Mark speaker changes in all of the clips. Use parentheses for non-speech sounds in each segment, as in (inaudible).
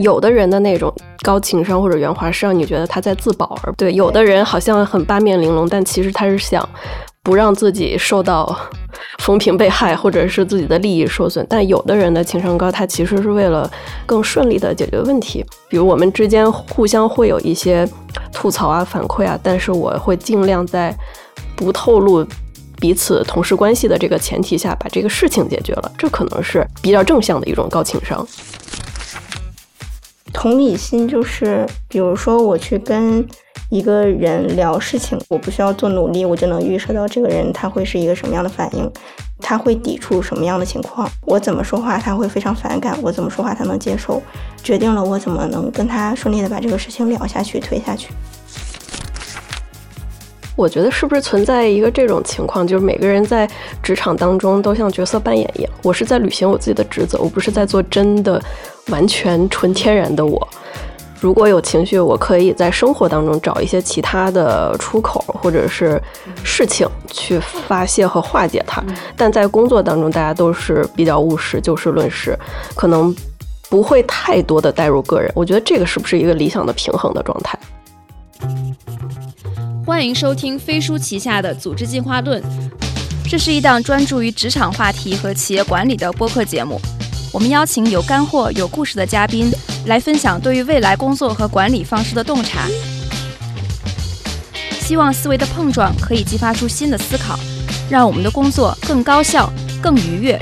Speaker 1: 有的人的那种高情商或者圆滑，是让你觉得他在自保；而对有的人好像很八面玲珑，但其实他是想不让自己受到风评被害，或者是自己的利益受损。但有的人的情商高，他其实是为了更顺利的解决问题。比如我们之间互相会有一些吐槽啊、反馈啊，但是我会尽量在不透露彼此同事关系的这个前提下，把这个事情解决了。这可能是比较正向的一种高情商。
Speaker 2: 同理心就是，比如说我去跟一个人聊事情，我不需要做努力，我就能预设到这个人他会是一个什么样的反应，他会抵触什么样的情况，我怎么说话他会非常反感，我怎么说话他能接受，决定了我怎么能跟他顺利的把这个事情聊下去、推下去。
Speaker 1: 我觉得是不是存在一个这种情况，就是每个人在职场当中都像角色扮演一样，我是在履行我自己的职责，我不是在做真的完全纯天然的我。如果有情绪，我可以在生活当中找一些其他的出口或者是事情去发泄和化解它。但在工作当中，大家都是比较务实，就事论事，可能不会太多的带入个人。我觉得这个是不是一个理想的平衡的状态？
Speaker 3: 欢迎收听飞书旗下的《组织进化论》，这是一档专注于职场话题和企业管理的播客节目。我们邀请有干货、有故事的嘉宾来分享对于未来工作和管理方式的洞察，希望思维的碰撞可以激发出新的思考，让我们的工作更高效、更愉悦。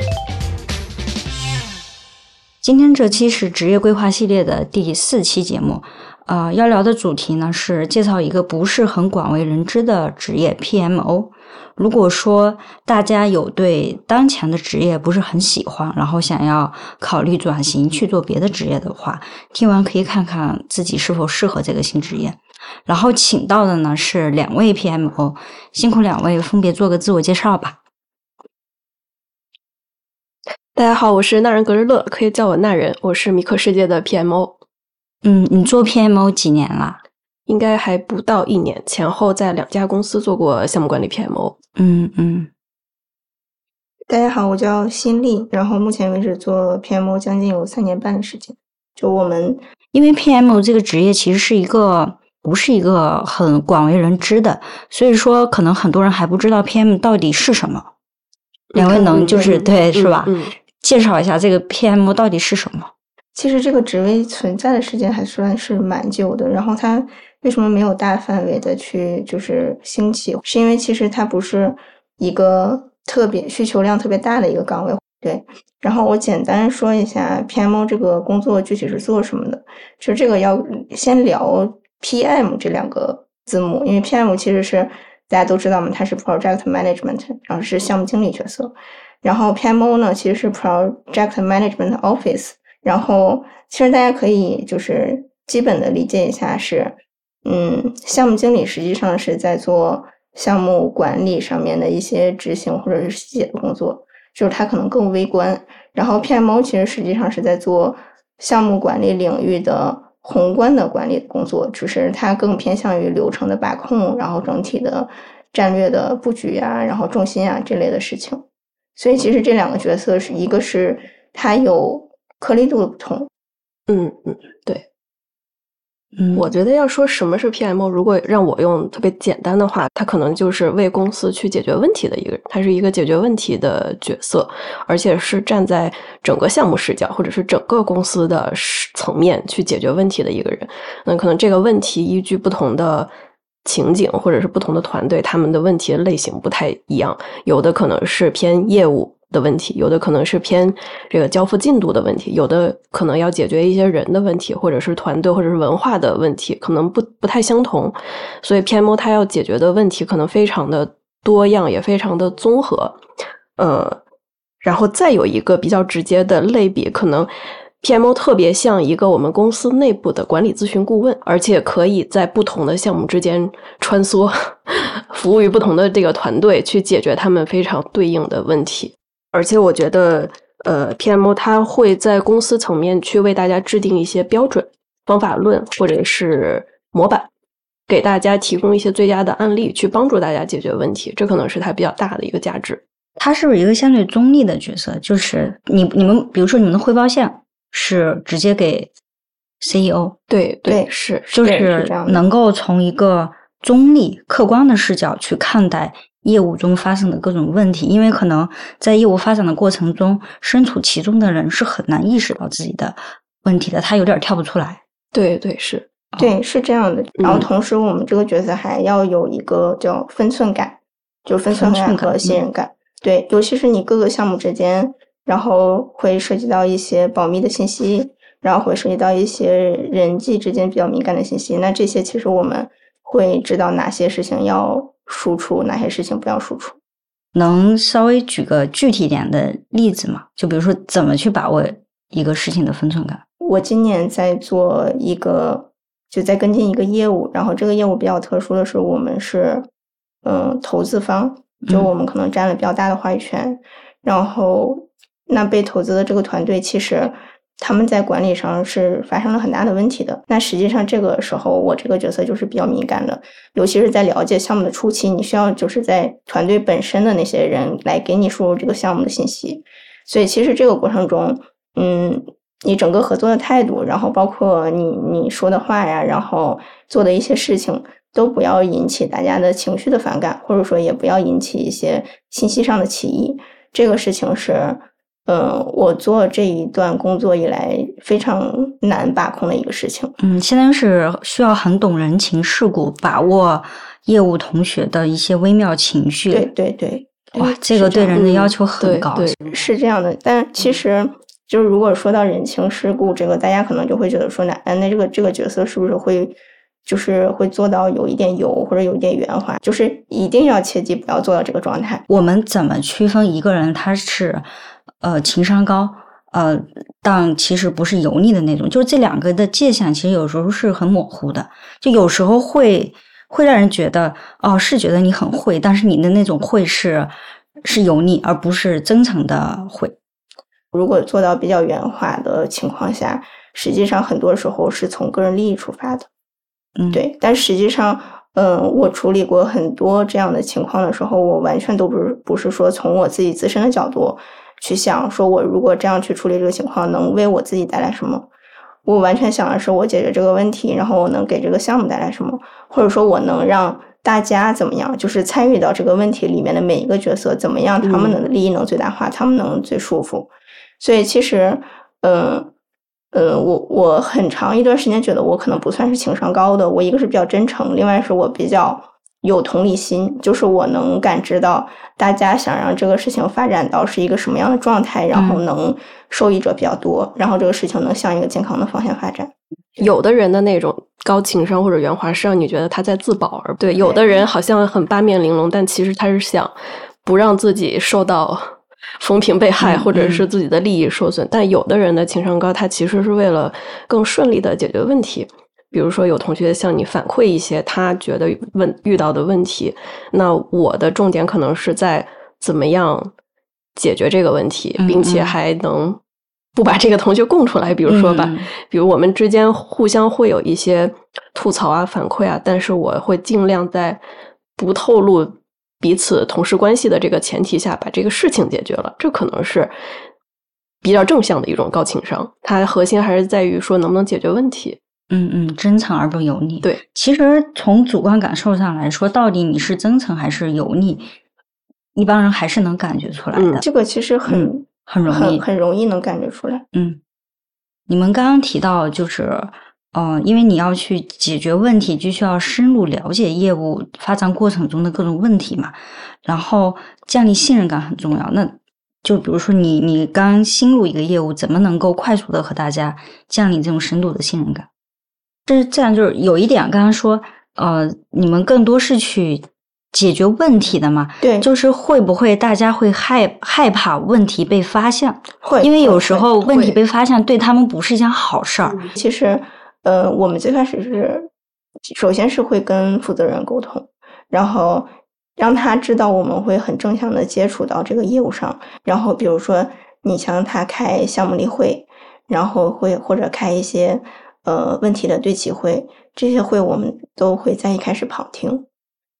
Speaker 4: 今天这期是职业规划系列的第四期节目。呃，要聊的主题呢是介绍一个不是很广为人知的职业 PMO。如果说大家有对当前的职业不是很喜欢，然后想要考虑转型去做别的职业的话，听完可以看看自己是否适合这个新职业。然后请到的呢是两位 PMO，辛苦两位分别做个自我介绍吧。
Speaker 1: 大家好，我是那人格日乐，可以叫我那人，我是米可世界的 PMO。
Speaker 4: 嗯，你做 PMO 几年了？
Speaker 1: 应该还不到一年，前后在两家公司做过项目管理 PMO。
Speaker 4: 嗯嗯。
Speaker 2: 大家好，我叫新丽，然后目前为止做 PMO 将近有三年半的时间。就我们，
Speaker 4: 因为 PMO 这个职业其实是一个不是一个很广为人知的，所以说可能很多人还不知道 PM 到底是什么。两位能就是对是吧？介绍一下这个 PM 到底是什么？
Speaker 2: 其实这个职位存在的时间还算是蛮久的，然后它为什么没有大范围的去就是兴起？是因为其实它不是一个特别需求量特别大的一个岗位。对，然后我简单说一下 PMO 这个工作具体是做什么的。其实这个要先聊 PM 这两个字母，因为 PM 其实是大家都知道嘛，它是 Project Management，然后是项目经理角色。然后 PMO 呢，其实是 Project Management Office。然后，其实大家可以就是基本的理解一下，是，嗯，项目经理实际上是在做项目管理上面的一些执行或者是细节的工作，就是他可能更微观。然后 PMO 其实实际上是在做项目管理领域的宏观的管理工作，只是它更偏向于流程的把控，然后整体的战略的布局啊，然后重心啊这类的事情。所以其实这两个角色是一个是它有。颗粒度的不同，
Speaker 1: 嗯嗯，对，嗯，我觉得要说什么是 PMO，如果让我用特别简单的话，他可能就是为公司去解决问题的一个人，他是一个解决问题的角色，而且是站在整个项目视角或者是整个公司的层面去解决问题的一个人。那可能这个问题依据不同的情景或者是不同的团队，他们的问题类型不太一样，有的可能是偏业务。的问题，有的可能是偏这个交付进度的问题，有的可能要解决一些人的问题，或者是团队或者是文化的问题，可能不不太相同。所以 PMO 它要解决的问题可能非常的多样，也非常的综合。呃，然后再有一个比较直接的类比，可能 PMO 特别像一个我们公司内部的管理咨询顾问，而且可以在不同的项目之间穿梭，(laughs) 服务于不同的这个团队，去解决他们非常对应的问题。而且我觉得，呃，PMO 它会在公司层面去为大家制定一些标准、方法论或者是模板，给大家提供一些最佳的案例，去帮助大家解决问题。这可能是它比较大的一个价值。
Speaker 4: 它是不是一个相对中立的角色？就是你、你们，比如说你们的汇报线是直接给 CEO，
Speaker 1: 对
Speaker 2: 对
Speaker 1: 是，
Speaker 4: 就是能够从一个中立、客观的视角去看待业务中发生的各种问题，因为可能在业务发展的过程中，身处其中的人是很难意识到自己的问题的，他有点跳不出来。
Speaker 1: 对对是，
Speaker 2: 对是这样的。然后同时，我们这个角色还要有一个叫分寸感，就分寸感和信任感。对，尤其是你各个项目之间，然后会涉及到一些保密的信息。然后会涉及到一些人际之间比较敏感的信息，那这些其实我们会知道哪些事情要输出，哪些事情不要输出。
Speaker 4: 能稍微举个具体点的例子吗？就比如说怎么去把握一个事情的分寸感？
Speaker 2: 我今年在做一个，就在跟进一个业务，然后这个业务比较特殊的是，我们是嗯投资方，就我们可能占了比较大的话语权，然后那被投资的这个团队其实。他们在管理上是发生了很大的问题的。那实际上这个时候，我这个角色就是比较敏感的，尤其是在了解项目的初期，你需要就是在团队本身的那些人来给你输入这个项目的信息。所以其实这个过程中，嗯，你整个合作的态度，然后包括你你说的话呀，然后做的一些事情，都不要引起大家的情绪的反感，或者说也不要引起一些信息上的歧义。这个事情是。嗯，我做这一段工作以来非常难把控的一个事情。
Speaker 4: 嗯，现在是需要很懂人情世故，把握业务同学的一些微妙情绪。
Speaker 2: 对对对，
Speaker 4: 哇，这个对人的要求很高。
Speaker 2: 对，是这样的。但其实，就是如果说到人情世故，这个大家可能就会觉得说，那那这个这个角色是不是会就是会做到有一点油或者有一点圆滑？就是一定要切记不要做到这个状态。
Speaker 4: 我们怎么区分一个人他是？呃，情商高，呃，但其实不是油腻的那种，就是这两个的界限，其实有时候是很模糊的，就有时候会会让人觉得，哦，是觉得你很会，但是你的那种会是是油腻，而不是真诚的会。
Speaker 2: 如果做到比较圆滑的情况下，实际上很多时候是从个人利益出发的，
Speaker 4: 嗯，
Speaker 2: 对。但实际上，嗯，我处理过很多这样的情况的时候，我完全都不是不是说从我自己自身的角度。去想说，我如果这样去处理这个情况，能为我自己带来什么？我完全想的是我解决这个问题，然后我能给这个项目带来什么，或者说我能让大家怎么样，就是参与到这个问题里面的每一个角色怎么样，他们的利益能最大化，他们能最舒服。所以其实，嗯嗯，我我很长一段时间觉得我可能不算是情商高的，我一个是比较真诚，另外是我比较。有同理心，就是我能感知到大家想让这个事情发展到是一个什么样的状态，然后能受益者比较多，然后这个事情能向一个健康的方向发展。(laughs)
Speaker 1: 有的人的那种高情商或者圆滑，是让你觉得他在自保，而对有的人好像很八面玲珑，但其实他是想不让自己受到 (laughs) 风评被害，或者是自己的利益受损。但有的人的情商高，他其实是为了更顺利的解决问题。比如说，有同学向你反馈一些他觉得问遇到的问题，那我的重点可能是在怎么样解决这个问题，并且还能不把这个同学供出来。比如说吧，比如我们之间互相会有一些吐槽啊、反馈啊，但是我会尽量在不透露彼此同事关系的这个前提下，把这个事情解决了。这可能是比较正向的一种高情商，它核心还是在于说能不能解决问题。
Speaker 4: 嗯嗯，真诚而不油腻。
Speaker 1: 对，
Speaker 4: 其实从主观感受上来说，到底你是真诚还是油腻，一般人还是能感觉出来的。
Speaker 2: 这个其实很
Speaker 4: 很容易，
Speaker 2: 很容易能感觉出来。
Speaker 4: 嗯，你们刚刚提到就是，呃，因为你要去解决问题，就需要深入了解业务发展过程中的各种问题嘛，然后建立信任感很重要。那就比如说你你刚新入一个业务，怎么能够快速的和大家建立这种深度的信任感？是这样，就是有一点，刚刚说，呃，你们更多是去解决问题的嘛？
Speaker 2: 对，
Speaker 4: 就是会不会大家会害害怕问题被发现？
Speaker 2: 会，
Speaker 4: 因为有时候问题被发现对他们不是一件好事儿。
Speaker 2: 其实，呃，我们最开始是，首先是会跟负责人沟通，然后让他知道我们会很正向的接触到这个业务上。然后，比如说你像他开项目例会，然后会或者开一些。呃，问题的对齐会，这些会我们都会在一开始旁听，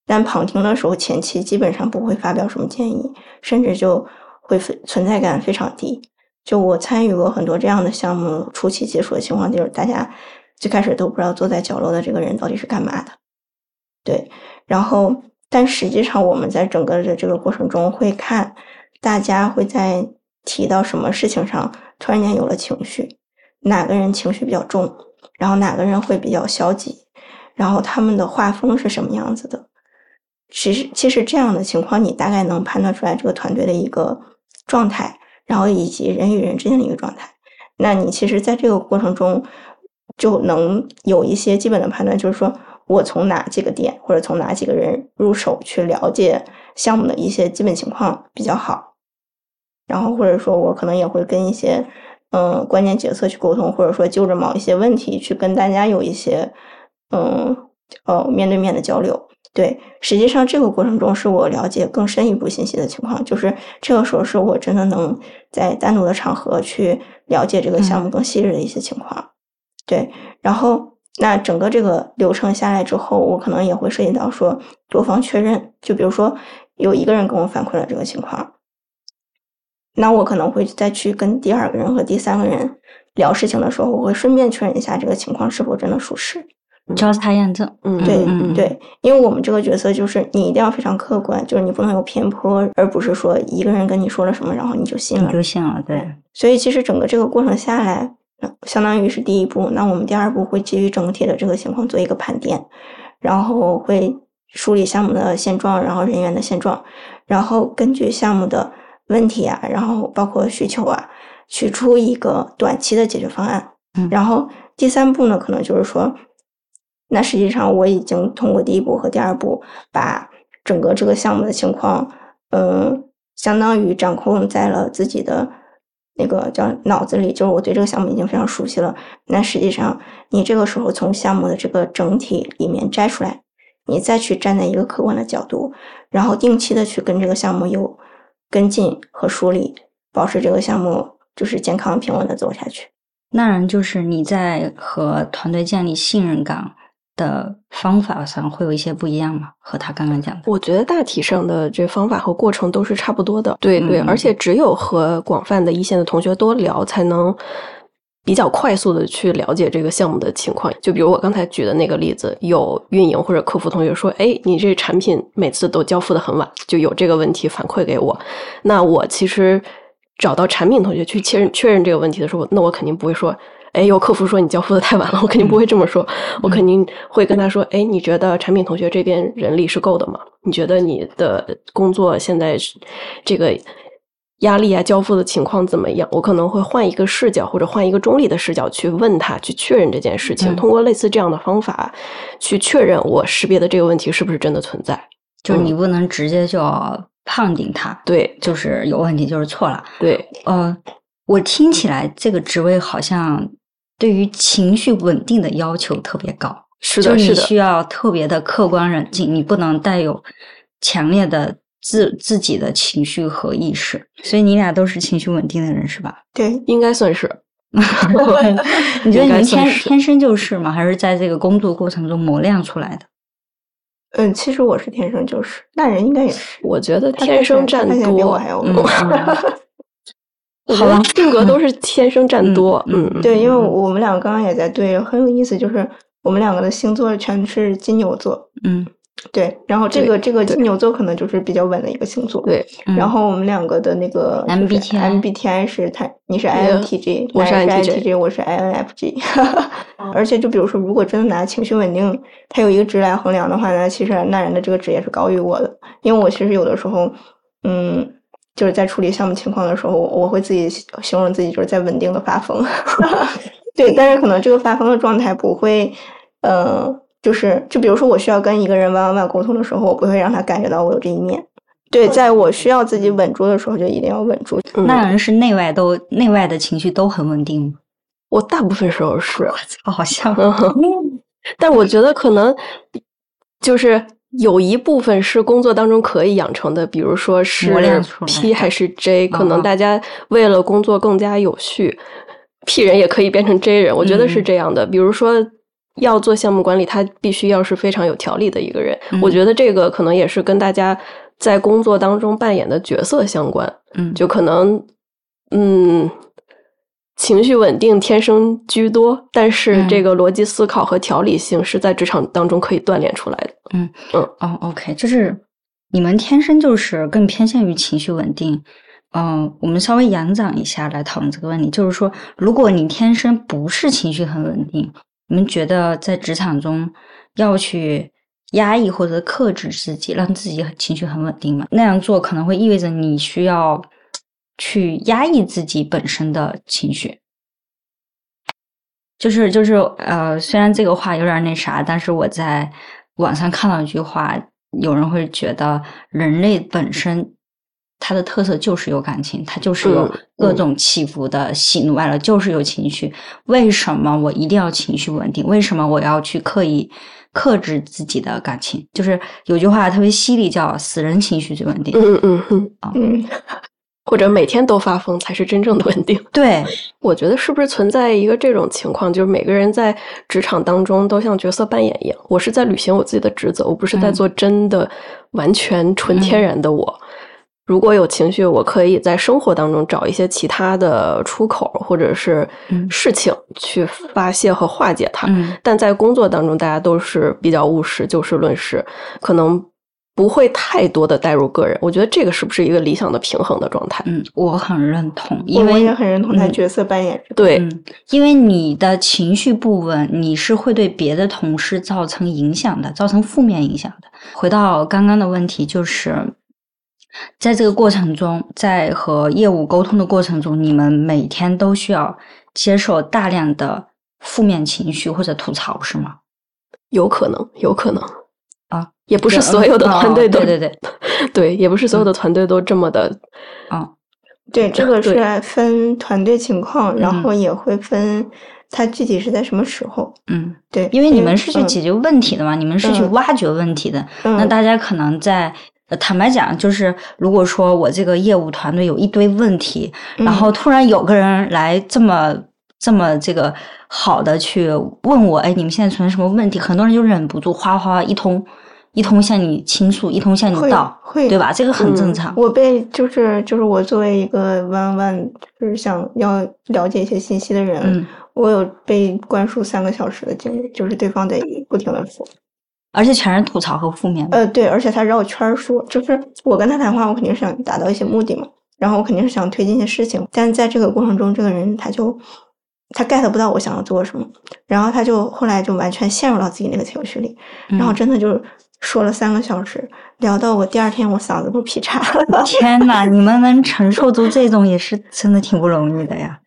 Speaker 2: 但旁听的时候前期基本上不会发表什么建议，甚至就会存在感非常低。就我参与过很多这样的项目，初期接触的情况就是大家最开始都不知道坐在角落的这个人到底是干嘛的，对。然后，但实际上我们在整个的这个过程中会看大家会在提到什么事情上突然间有了情绪，哪个人情绪比较重，然后哪个人会比较消极，然后他们的画风是什么样子的。其实，其实这样的情况你大概能判断出来这个团队的一个状态。然后以及人与人之间的一个状态，那你其实在这个过程中就能有一些基本的判断，就是说我从哪几个点或者从哪几个人入手去了解项目的一些基本情况比较好。然后或者说我可能也会跟一些嗯关键决策去沟通，或者说就着某一些问题去跟大家有一些嗯哦面对面的交流。对，实际上这个过程中是我了解更深一步信息的情况，就是这个时候是我真的能在单独的场合去了解这个项目更细致的一些情况。对，然后那整个这个流程下来之后，我可能也会涉及到说多方确认，就比如说有一个人跟我反馈了这个情况，那我可能会再去跟第二个人和第三个人聊事情的时候，我会顺便确认一下这个情况是否真的属实。
Speaker 4: 交叉验证，
Speaker 1: 嗯，
Speaker 2: 对对，因为我们这个角色就是你一定要非常客观，就是你不能有偏颇，而不是说一个人跟你说了什么，然后你就信了，
Speaker 4: 就信了，对。
Speaker 2: 所以其实整个这个过程下来，相当于是第一步。那我们第二步会基于整体的这个情况做一个盘点，然后会梳理项目的现状，然后人员的现状，然后根据项目的问题啊，然后包括需求啊，取出一个短期的解决方案。
Speaker 4: 嗯，
Speaker 2: 然后第三步呢，可能就是说。那实际上我已经通过第一步和第二步，把整个这个项目的情况，嗯，相当于掌控在了自己的那个叫脑子里，就是我对这个项目已经非常熟悉了。那实际上，你这个时候从项目的这个整体里面摘出来，你再去站在一个客观的角度，然后定期的去跟这个项目有跟进和梳理，保持这个项目就是健康平稳的走下去。
Speaker 4: 那就是你在和团队建立信任感。的方法上会有一些不一样吗？和他刚刚讲的，
Speaker 1: 我觉得大体上的这方法和过程都是差不多的。对对，而且只有和广泛的一线的同学多聊，才能比较快速的去了解这个项目的情况。就比如我刚才举的那个例子，有运营或者客服同学说：“哎，你这产品每次都交付的很晚，就有这个问题反馈给我。”那我其实找到产品同学去确认确认这个问题的时候，那我肯定不会说。哎，有客服说你交付的太晚了，我肯定不会这么说，我肯定会跟他说：哎，你觉得产品同学这边人力是够的吗？你觉得你的工作现在是这个压力啊，交付的情况怎么样？我可能会换一个视角，或者换一个中立的视角去问他，去确认这件事情。通过类似这样的方法去确认我识别的这个问题是不是真的存在。
Speaker 4: 就是你不能直接就判定他，
Speaker 1: 对，
Speaker 4: 就是有问题，就是错了。
Speaker 1: 对，
Speaker 4: 呃，我听起来这个职位好像。对于情绪稳定的要求特别高，
Speaker 1: 是的，
Speaker 4: 是的，需要特别的客观冷静，你不能带有强烈的自自己的情绪和意识。所以你俩都是情绪稳定的人是吧？
Speaker 2: 对，
Speaker 1: 应该算是。(laughs)
Speaker 4: 你觉得你们天天生就是吗？还是在这个工作过程中磨练出来的？
Speaker 2: 嗯，其实我是天生就是，那人应该也是。
Speaker 1: 我觉得天生占多，
Speaker 2: 比我还要多。(laughs)
Speaker 1: 好了，性格都是天生占多，嗯，
Speaker 2: 对，因为我们两个刚刚也在对，很有意思，就是我们两个的星座全是金牛座，
Speaker 4: 嗯，
Speaker 2: 对，然后这个这个金牛座可能就是比较稳的一个星座，
Speaker 1: 对，
Speaker 2: 然后我们两个的那个
Speaker 4: MBTI
Speaker 2: MBTI 是他，你是 INTJ，
Speaker 1: 我是
Speaker 2: INTJ，我是 INFJ，而且就比如说，如果真的拿情绪稳定，它有一个值来衡量的话，呢其实那人的这个值也是高于我的，因为我其实有的时候，嗯。就是在处理项目情况的时候，我会自己形容自己就是在稳定的发疯，(laughs) 对，但是可能这个发疯的状态不会，呃，就是就比如说我需要跟一个人弯弯弯沟通的时候，我不会让他感觉到我有这一面。对，在我需要自己稳住的时候，就一定要稳住。
Speaker 4: 那人是内外都内外的情绪都很稳定吗？
Speaker 1: 我大部分时候是，
Speaker 4: 好像，(laughs)
Speaker 1: 但我觉得可能就是。有一部分是工作当中可以养成的，比如说是 P 还是 J，可能大家为了工作更加有序，P 人也可以变成 J 人，我觉得是这样的。比如说要做项目管理，他必须要是非常有条理的一个人，我觉得这个可能也是跟大家在工作当中扮演的角色相关。
Speaker 4: 嗯，
Speaker 1: 就可能，嗯，情绪稳定天生居多，但是这个逻辑思考和条理性是在职场当中可以锻炼出来的。
Speaker 4: 嗯嗯哦，OK，就是你们天生就是更偏向于情绪稳定。嗯，我们稍微延展一下来讨论这个问题，就是说，如果你天生不是情绪很稳定，你们觉得在职场中要去压抑或者克制自己，让自己情绪很稳定吗？那样做可能会意味着你需要。去压抑自己本身的情绪，就是就是呃，虽然这个话有点那啥，但是我在网上看到一句话，有人会觉得人类本身它的特色就是有感情，它就是有各种起伏的喜怒哀乐，就是有情绪。为什么我一定要情绪稳定？为什么我要去刻意克制自己的感情？就是有句话特别犀利，叫“死人情绪最稳定”。
Speaker 1: 嗯嗯嗯啊嗯。或者每天都发疯才是真正的稳定。
Speaker 4: 对，(laughs)
Speaker 1: 我觉得是不是存在一个这种情况，就是每个人在职场当中都像角色扮演一样，我是在履行我自己的职责，我不是在做真的完全纯天然的我。如果有情绪，我可以在生活当中找一些其他的出口，或者是事情去发泄和化解它。但在工作当中，大家都是比较务实，就事论事，可能。不会太多的带入个人，我觉得这个是不是一个理想的平衡的状态？
Speaker 4: 嗯，我很认同，因为
Speaker 2: 我也很认同他角色扮演。
Speaker 1: 对，
Speaker 4: 因为你的情绪不稳，你是会对别的同事造成影响的，造成负面影响的。回到刚刚的问题，就是在这个过程中，在和业务沟通的过程中，你们每天都需要接受大量的负面情绪或者吐槽，是吗？
Speaker 1: 有可能，有可能啊。也不是所有的团队都
Speaker 4: 对对对，
Speaker 1: 对，也不是所有的团队都这么的，
Speaker 4: 啊，
Speaker 2: 对，这个是分团队情况，然后也会分它具体是在什么时候，
Speaker 4: 嗯，
Speaker 2: 对，
Speaker 4: 因为你们是去解决问题的嘛，你们是去挖掘问题的，那大家可能在坦白讲，就是如果说我这个业务团队有一堆问题，然后突然有个人来这么这么这个好的去问我，哎，你们现在存在什么问题？很多人就忍不住哗哗一通。一通向你倾诉，一通向你道，
Speaker 2: 会
Speaker 4: 对吧？这个很正常。
Speaker 2: 我被就是就是我作为一个弯弯，就是想要了解一些信息的人，我有被灌输三个小时的经历，就是对方得不停的说，
Speaker 4: 而且全是吐槽和负面。
Speaker 2: 呃，对，而且他绕圈说，就是我跟他谈话，我肯定是想达到一些目的嘛，然后我肯定是想推进一些事情，但在这个过程中，这个人他就他 get 不到我想要做什么，然后他就后来就完全陷入到自己那个情绪里，然后真的就是。说了三个小时，聊到我第二天我嗓子都劈叉了。(laughs)
Speaker 4: 天呐，你们能承受住这种也是真的挺不容易的呀。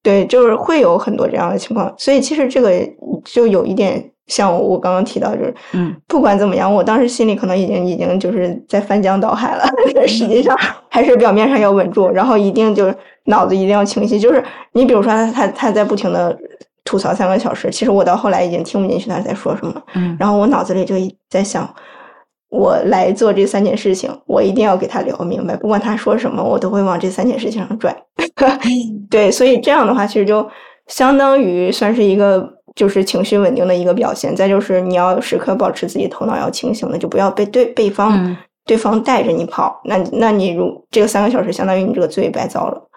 Speaker 2: 对，就是会有很多这样的情况，所以其实这个就有一点像我刚刚提到，就是
Speaker 4: 嗯，
Speaker 2: 不管怎么样，我当时心里可能已经已经就是在翻江倒海了，(laughs) 但实际上还是表面上要稳住，然后一定就是脑子一定要清晰。就是你比如说他他他在不停的。吐槽三个小时，其实我到后来已经听不进去他在说什么。
Speaker 4: 嗯，
Speaker 2: 然后我脑子里就在想，我来做这三件事情，我一定要给他聊明白，不管他说什么，我都会往这三件事情上拽。(laughs) 对，所以这样的话，其实就相当于算是一个就是情绪稳定的一个表现。再就是你要时刻保持自己头脑要清醒的，就不要被对对方对方带着你跑。那那你如这个三个小时，相当于你这个罪白遭了。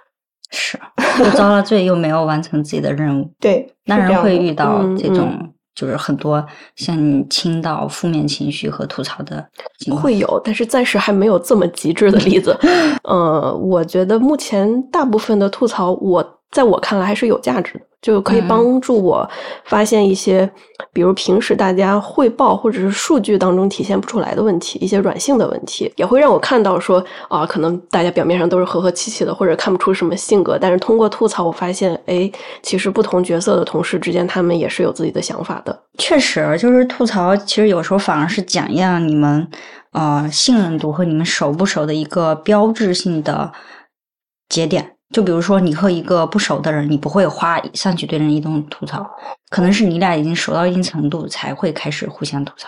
Speaker 4: 是，又遭了罪，又没有完成自己的任务。(laughs)
Speaker 2: 对，
Speaker 4: 那人会遇到这种，就是很多像你倾倒负面情绪和吐槽的情况。
Speaker 1: 会有，但是暂时还没有这么极致的例子。(laughs) 呃，我觉得目前大部分的吐槽，我在我看来还是有价值的。就可以帮助我发现一些，比如平时大家汇报或者是数据当中体现不出来的问题，一些软性的问题，也会让我看到说啊，可能大家表面上都是和和气气的，或者看不出什么性格，但是通过吐槽，我发现，哎，其实不同角色的同事之间，他们也是有自己的想法的。
Speaker 4: 确实，就是吐槽，其实有时候反而是讲一样你们呃信任度和你们熟不熟的一个标志性的节点。就比如说，你和一个不熟的人，你不会花上去对人一顿吐槽，可能是你俩已经熟到一定程度才会开始互相吐槽。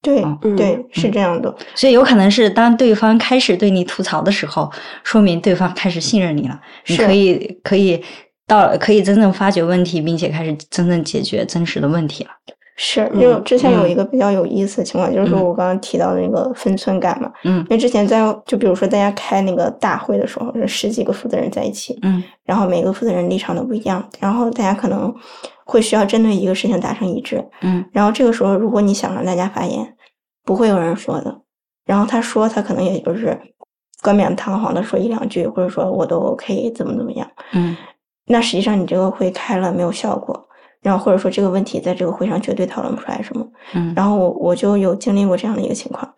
Speaker 2: 对，嗯对，是这样的。
Speaker 4: 所以有可能是当对方开始对你吐槽的时候，说明对方开始信任你了，你可以可以到可以真正发掘问题，并且开始真正解决真实的问题了。
Speaker 2: 是，
Speaker 1: 因
Speaker 2: 为之前有
Speaker 4: 嗯
Speaker 2: 一个比较有意思的情况，就是我刚刚提到的那个分寸感嘛。
Speaker 4: 嗯
Speaker 2: 因为之前在就比如说大家开那个大会的时候，是十几个负责人在一起，
Speaker 4: 嗯
Speaker 2: 然后每个负责人立场都不一样，然后大家可能会需要针对一个事情达成一致。
Speaker 4: 嗯
Speaker 2: 然后这个时候，如果你想让大家发言，不会有人说的。然后他说，他可能也就是冠冕堂皇的说一两句，或者说我都 OK，怎么怎么样。
Speaker 4: 嗯
Speaker 2: 那实际上你这个会开了没有效果，然后或者说这个问题在这个会上绝对讨论不出来什么。
Speaker 4: 嗯
Speaker 2: 然后我我就有经历过这样的一个情况，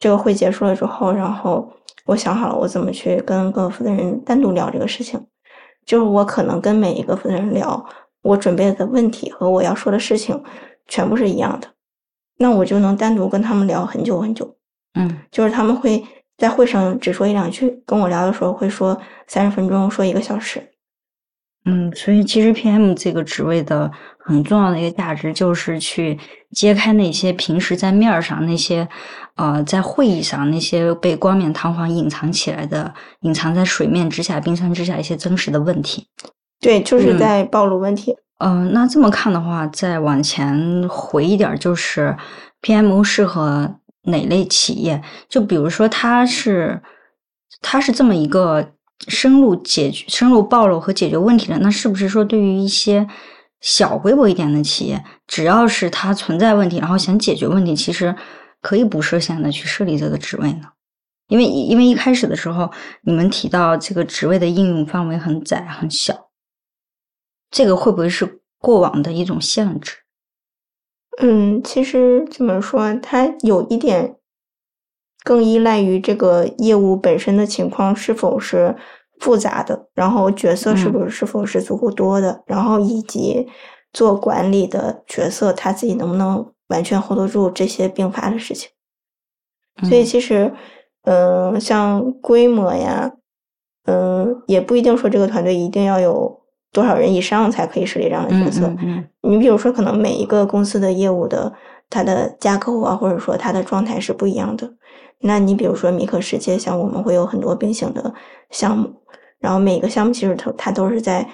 Speaker 2: 这个会结束了之后，然后我想好了我怎么去跟各个负责人单独聊这个事情，就是我可能跟每一个负责人聊，我准备的问题和我要说的事情全部是一样的，那我就能单独跟他们聊很久很久，
Speaker 4: 嗯
Speaker 2: 就是他们会在会上只说一两句，跟我聊的时候会说三十分钟，说一个小时。
Speaker 4: 嗯，所以其实 PM 这个职位的很重要的一个价值，就是去揭开那些平时在面儿上那些，呃，在会议上那些被冠冕堂皇隐藏起来的、隐藏在水面之下、冰山之下一些真实的问题。
Speaker 2: 对，就是
Speaker 4: 嗯
Speaker 2: 在暴露问题。
Speaker 4: 嗯、那这么看的话，再往前回一点儿，就是 PMO 适合哪类企业？就比如说，它是它是这么一个深入解决、深入暴露和解决问题的，那是不是说对于一些小规模一点的企业，只要是它存在问题，然后想解决问题，其实可以不设限的去设立这个职位呢？因为因为一开始的时候，你们提到这个职位的应用范围很窄很小，这个会不会是过往的一种限制？
Speaker 2: 嗯，其实怎么说，它有一点更依赖于这个业务本身的情况是否是复杂的，然后角色是
Speaker 4: 嗯
Speaker 2: 不是是否是足够多的，然后以及做管理的角色他自己能不能完全 hold 得住这些并发的事情。所以
Speaker 4: 嗯
Speaker 2: 其实，嗯、像规模呀，嗯、也不一定说这个团队一定要有多少人以上才可以设立这样的角色。
Speaker 4: 嗯嗯
Speaker 2: 你比如说，可能每一个公司的业务的它的架构啊，或者说它的状态是不一样的。那你比如说米克世界，像我们会有很多并行的项目，然后每个项目其实它它都是在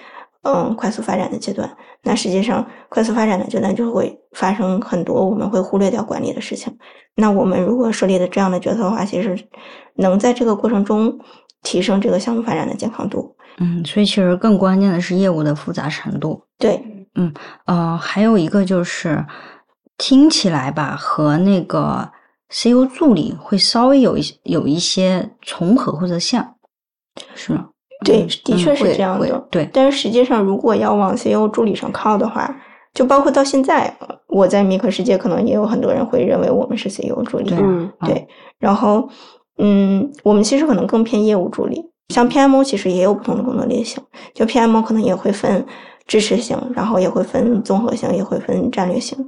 Speaker 2: 嗯快速发展的阶段。那实际上快速发展的阶段就会发生很多我们会忽略掉管理的事情。那我们如果设立的这样的角色的话，其实能在这个过程中提升这个项目发展的健康度。
Speaker 4: 嗯，所以其实更关键的是业务的复杂程度。
Speaker 2: 对，嗯
Speaker 4: 呃，还有一个就是听起来吧，和那个 CEO 助理会稍微有一些有一些重合或者像，是吗？
Speaker 2: 对，
Speaker 4: 嗯
Speaker 2: 的确是这样的。
Speaker 4: 对，
Speaker 2: 但是实际上，如果要往 CEO 助理上靠的话，就包括到现在，我在米可世界，可能也有很多人会认为我们是 CEO 助理。
Speaker 4: 对啊
Speaker 1: 嗯
Speaker 2: 对然后，嗯，我们其实可能更偏业务助理。像 PMO 其实也有不同的工作类型，就 PMO 可能也会分支持型，然后也会分综合型，也会分战略型。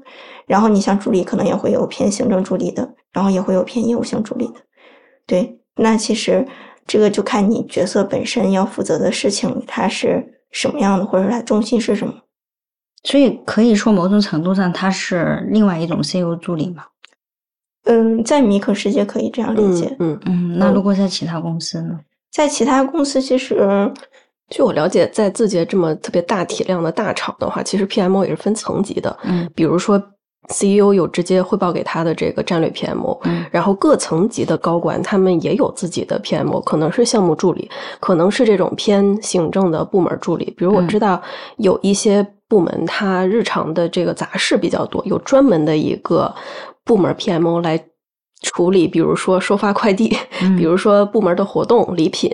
Speaker 2: 然后你像助理可能也会有偏行政助理的，然后也会有偏业务型助理的。对，那其实这个就看你角色本身要负责的事情它是什么样的，或者说它重心是什么。
Speaker 4: 所以可以说某种程度上它是另外一种 CEO 助理嘛。
Speaker 2: 嗯，在米可世界可以这样理解，
Speaker 1: 嗯，
Speaker 4: 嗯，那如果在其他公司呢？
Speaker 2: 在其他公司其实
Speaker 1: 据我了解，在字节这么特别大体量的大厂的话，其实 PMO 也是分层级的。
Speaker 4: 嗯
Speaker 1: 比如说 CEO 有直接汇报给他的这个战略 PMO，
Speaker 4: 嗯
Speaker 1: 然后各层级的高管他们也有自己的 PMO，可能是项目助理，可能是这种偏行政的部门助理。比如我
Speaker 4: 嗯
Speaker 1: 知道有一些部门，它日常的这个杂事比较多，有专门的一个部门 PMO 来。处理，比如说收发快递，
Speaker 4: 嗯 (laughs)
Speaker 1: 比如说部门的活动、礼品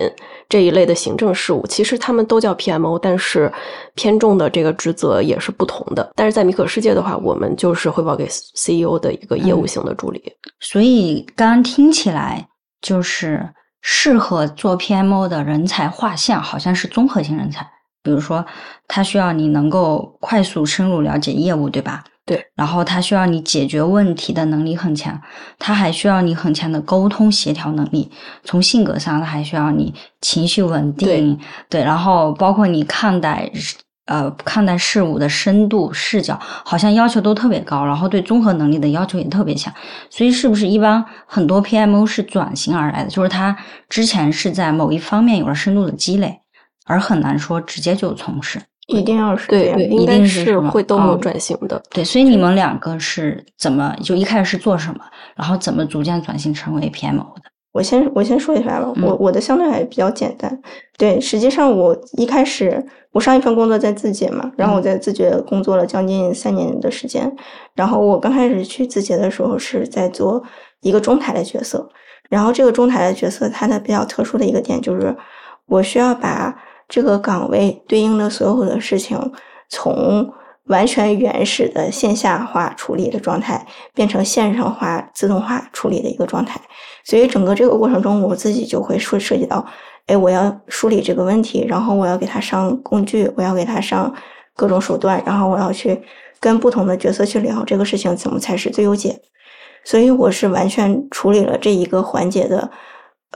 Speaker 1: 这一类的行政事务，其实他们都叫 PMO，但是偏重的这个职责也是不同的。但是在米可世界的话，我们就是汇报给 CEO 的一个业务型的助理。
Speaker 4: 所以刚刚听起来就是适合做 PMO 的人才画像，好像是综合性人才。比如说，他需要你能够快速深入了解业务，对吧？
Speaker 1: 对。
Speaker 4: 然后他需要你解决问题的能力很强，他还需要你很强的沟通协调能力。从性格上，他还需要你情绪稳定，对。然后包括你看待呃看待事物的深度视角，好像要求都特别高，然后对综合能力的要求也特别强。所以是不是一般很多 PMO 是转型而来的？就是他之前是在某一方面有了深度的积累，而很难说直接就从事。
Speaker 2: 一定要是
Speaker 1: 对对，应该是会都有转型的。
Speaker 4: 对，所以你们两个是怎么就一开始是做什么，然后怎么逐渐转型成为 PMO 的？
Speaker 2: 我先我先说一下吧，我我的相对还比较简单。对，实际上我一开始我上一份工作在字节嘛，然后我在字节工作了将近三年的时间。然后我刚开始去字节的时候是在做一个中台的角色，然后这个中台的角色它的比较特殊的一个点就是我需要把这个岗位对应的所有的事情从完全原始的线下化处理的状态变成线上化自动化处理的一个状态。所以整个这个过程中，我自己就会涉涉及到，哎，我要梳理这个问题，然后我要给他上工具，我要给他上各种手段，然后我要去跟不同的角色去聊这个事情怎么才是最优解。所以我是完全处理了这一个环节的，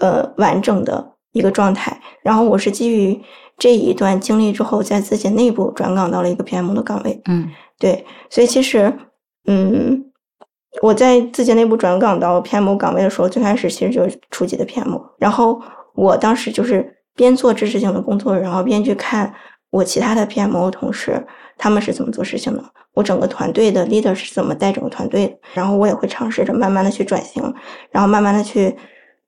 Speaker 2: 呃，完整的一个状态。然后我是基于这一段经历之后，在自己内部转岗到了一个 PM 的岗位。
Speaker 4: 嗯，
Speaker 2: 对，所以其实，嗯。我在自己内部转岗到 PM 岗位的时候，最开始其实就是初级的 PM。然后我当时就是边做知识性的工作，然后边去看我其他的 PM 同事他们是怎么做事情的，我整个团队的 leader 是怎么带整个团队的。然后我也会尝试着慢慢的去转型，然后慢慢的去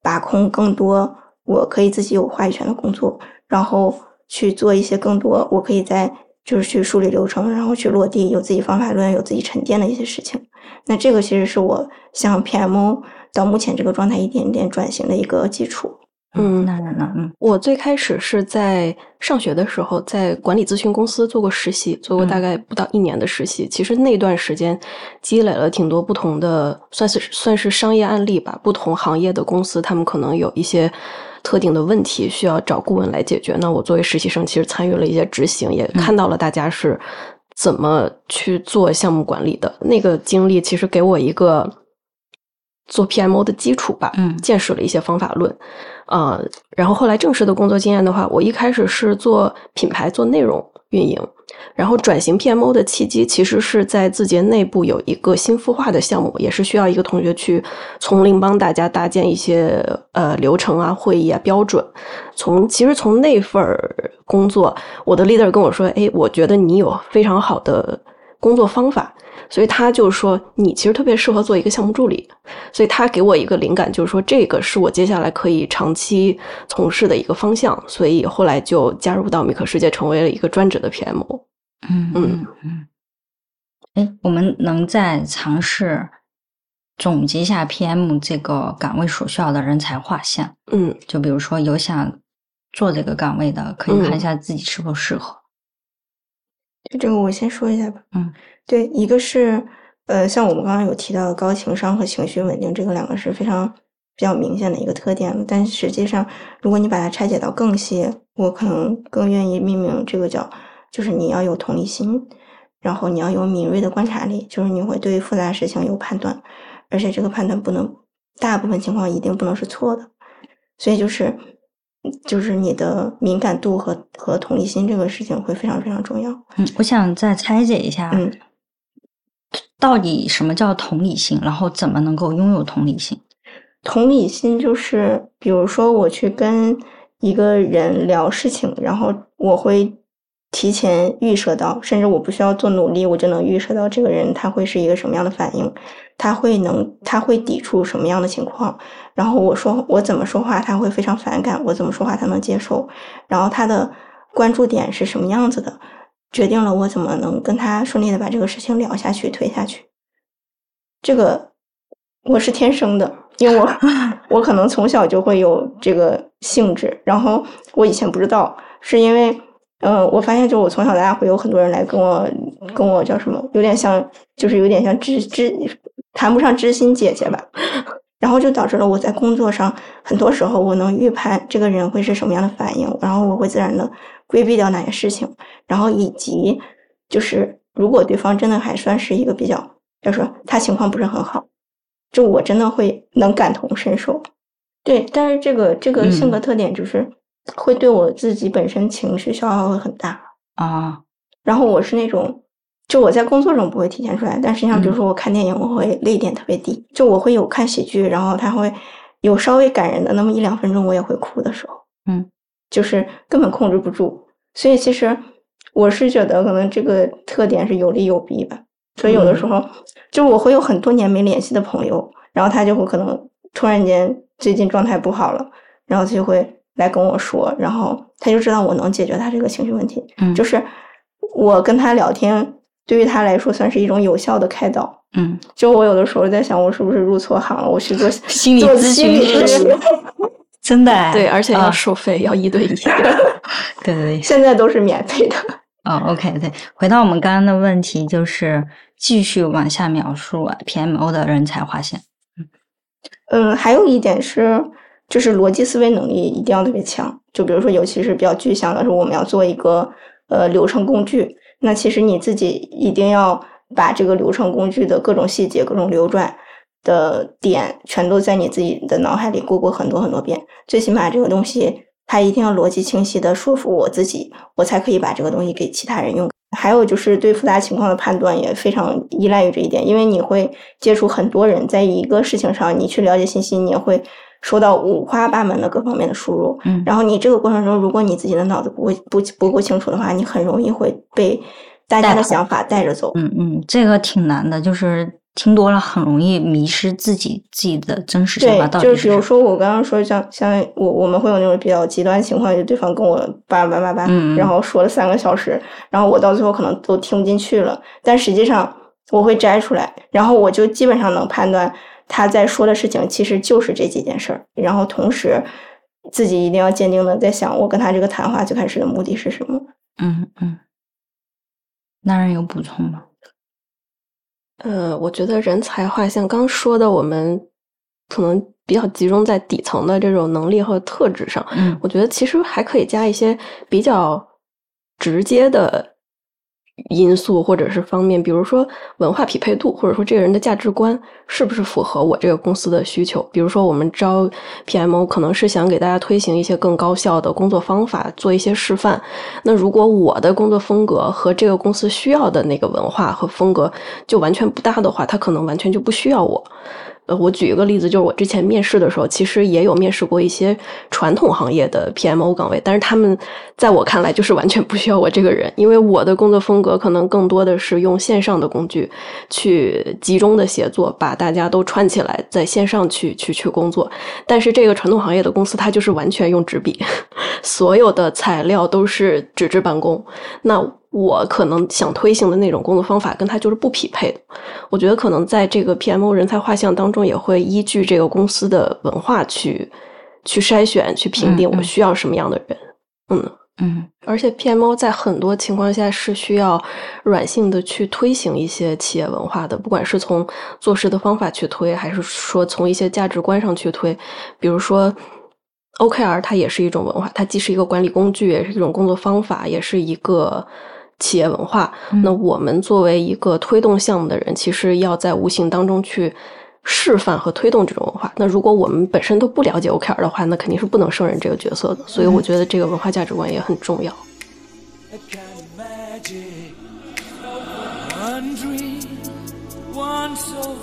Speaker 2: 把控更多我可以自己有话语权的工作，然后去做一些更多我可以在。就是去梳理流程，然后去落地，有自己方法论，有自己沉淀的一些事情。那这个其实是我向 PMO 到目前这个状态一点点转型的一个基础。
Speaker 1: 嗯，
Speaker 4: 那那那嗯，
Speaker 1: 我最开始是在上学的时候，在管理咨询公司做过实习，做过大概不到一年的实习。其实那段时间积累了挺多不同的，算是算是商业案例吧。不同行业的公司，他们可能有一些。特定的问题需要找顾问来解决。那我作为实习生，其实参与了一些执行，也看到了大家是怎么去做项目管理的。那个经历其实给我一个做 PMO 的基础吧，
Speaker 4: 嗯，
Speaker 1: 见识了一些方法论。呃，然后后来正式的工作经验的话，我一开始是做品牌做内容运营。然后转型 PMO 的契机，其实是在字节内部有一个新孵化的项目，也是需要一个同学去从零帮大家搭建一些呃流程啊、会议啊标准。从其实从那份工作，我的 leader 跟我说：“哎，我觉得你有非常好的工作方法。”所以他就说：“你其实特别适合做一个项目助理。”所以他给我一个灵感，就是说这个是我接下来可以长期从事的一个方向。所以后来就加入到米克世界，成为了一个专职的 PMO。
Speaker 4: 嗯嗯嗯，哎，我们能再尝试总结一下 PM 这个岗位所需要的人才画像。
Speaker 1: 嗯，
Speaker 4: 就比如说有想做这个岗位的，可以看一下自己是否适合。
Speaker 2: 就这个，我先说一下吧。
Speaker 4: 嗯，
Speaker 2: 对，一个是呃，像我们刚刚有提到的高情商和情绪稳定，这个两个是非常比较明显的一个特点。但实际上，如果你把它拆解到更细，我可能更愿意命名这个叫。就是你要有同理心，然后你要有敏锐的观察力，就是你会对复杂事情有判断，而且这个判断不能大部分情况一定不能是错的，所以就是就是你的敏感度和和同理心这个事情会非常非常重要。
Speaker 4: 嗯，我想再拆解一下，
Speaker 2: 嗯，
Speaker 4: 到底什么叫同理心，然后怎么能够拥有同理心？
Speaker 2: 同理心就是，比如说我去跟一个人聊事情，然后我会。提前预设到，甚至我不需要做努力，我就能预设到这个人他会是一个什么样的反应，他会能他会抵触什么样的情况，然后我说我怎么说话他会非常反感，我怎么说话他能接受，然后他的关注点是什么样子的，决定了我怎么能跟他顺利的把这个事情聊下去推下去。这个我是天生的，因为我 (laughs) 我可能从小就会有这个性质，然后我以前不知道，是因为。嗯，我发现就我从小到大会有很多人来跟我跟我叫什么，有点像，就是有点像知知，谈不上知心姐姐吧。(laughs) 然后就导致了我在工作上很多时候我能预判这个人会是什么样的反应，然后我会自然的规避掉哪些事情，然后以及就是如果对方真的还算是一个比较，要说他情况不是很好，就我真的会能感同身受。对，但是这个这个性格特点就是。会对我自己本身情绪消耗会很大。
Speaker 4: 啊，
Speaker 2: 然后我是那种，就我在工作中不会体现出来，但实际上，比如说我看电影，我会泪点特别低，就我会有看喜剧，然后他会有稍微感人的那么一两分钟，我也会哭的时候，
Speaker 4: 嗯，
Speaker 2: 就是根本控制不住。所以其实我是觉得可能这个特点是有利有弊吧。所以有的时候，就我会有很多年没联系的朋友，然后他就会可能突然间最近状态不好了，然后他就会来跟我说，然后他就知道我能解决他这个情绪问题。
Speaker 4: 嗯
Speaker 2: 就是我跟他聊天，对于他来说算是一种有效的开导。
Speaker 4: 嗯，
Speaker 2: 就我有的时候在想，我是不是入错行了？我去做 (laughs)
Speaker 4: 心理咨
Speaker 2: 心理
Speaker 4: 询师
Speaker 2: 咨询，
Speaker 4: 真的 (laughs) 哎
Speaker 1: 对，而且要
Speaker 4: 啊
Speaker 1: 收费，要一对一。(laughs)
Speaker 4: 对对对，
Speaker 2: 现在都是免费的。
Speaker 4: 哦，OK，对，回到我们刚刚的问题，就是继续往下描述啊 PMO 的人才划线。
Speaker 2: 嗯，还有一点是，就是逻辑思维能力一定要特别强。就比如说，尤其是比较具象的是，我们要做一个呃流程工具，那其实你自己一定要把这个流程工具的各种细节、各种流转的点，全都在你自己的脑海里过过很多很多遍。最起码这个东西，它一定要逻辑清晰的说服我自己，我才可以把这个东西给其他人用。还有就是对复杂情况的判断也非常依赖于这一点，因为你会接触很多人，在一个事情上你去了解信息，你也会收到五花八门的各方面的输入。
Speaker 4: 嗯
Speaker 2: 然后你这个过程中，如果你自己的脑子不会不不够清楚的话，你很容易会被大家的想法带着走。
Speaker 4: 嗯嗯，这个挺难的，就是听多了很容易迷失自己自己的真实想法
Speaker 2: 就是。比如说我刚刚说像像我我们会有那种比较极端情况，就对方跟我叭叭叭叭，然后说了三个小时，然后我到最后可能都听不进去了，但实际上我会摘出来，然后我就基本上能判断他在说的事情其实就是这几件事儿，然后同时自己一定要坚定的在想，我跟他这个谈话最开始的目的是什么。
Speaker 4: 嗯嗯，那人有补充吗？
Speaker 1: 呃，我觉得人才画像刚说的，我们可能比较集中在底层的这种能力和特质上。
Speaker 4: 嗯
Speaker 1: 我觉得其实还可以加一些比较直接的因素或者是方面，比如说文化匹配度，或者说这个人的价值观是不是符合我这个公司的需求。比如说我们招 PMO，可能是想给大家推行一些更高效的工作方法，做一些示范。那如果我的工作风格和这个公司需要的那个文化和风格就完全不搭的话，他可能完全就不需要我。呃，我举一个例子，就是我之前面试的时候，其实也有面试过一些传统行业的 PMO 岗位，但是他们在我看来就是完全不需要我这个人，因为我的工作风格可能更多的是用线上的工具去集中的协作，把大家都串起来，在线上去去去工作。但是这个传统行业的公司，它就是完全用纸笔，(laughs) 所有的材料都是纸质办公。那我可能想推行的那种工作方法，跟它就是不匹配的。我觉得可能在这个 PMO 人才画像当中，也会依据这个公司的文化去去筛选、去评定我需要什么样的人。嗯，
Speaker 4: 嗯
Speaker 1: 而且 PMO 在很多情况下是需要软性的去推行一些企业文化的，不管是从做事的方法去推，还是说从一些价值观上去推。比如说 OKR，它也是一种文化，它既是一个管理工具，也是一种工作方法，也是一个企业文化。
Speaker 4: 嗯
Speaker 1: 那我们作为一个推动项目的人，其实要在无形当中去示范和推动这种文化。那如果我们本身都不了解 OKR 的话，那肯定是不能胜任这个角色的。所以我觉得这个文化价值观也很重要。
Speaker 5: a kind of magic. One soul,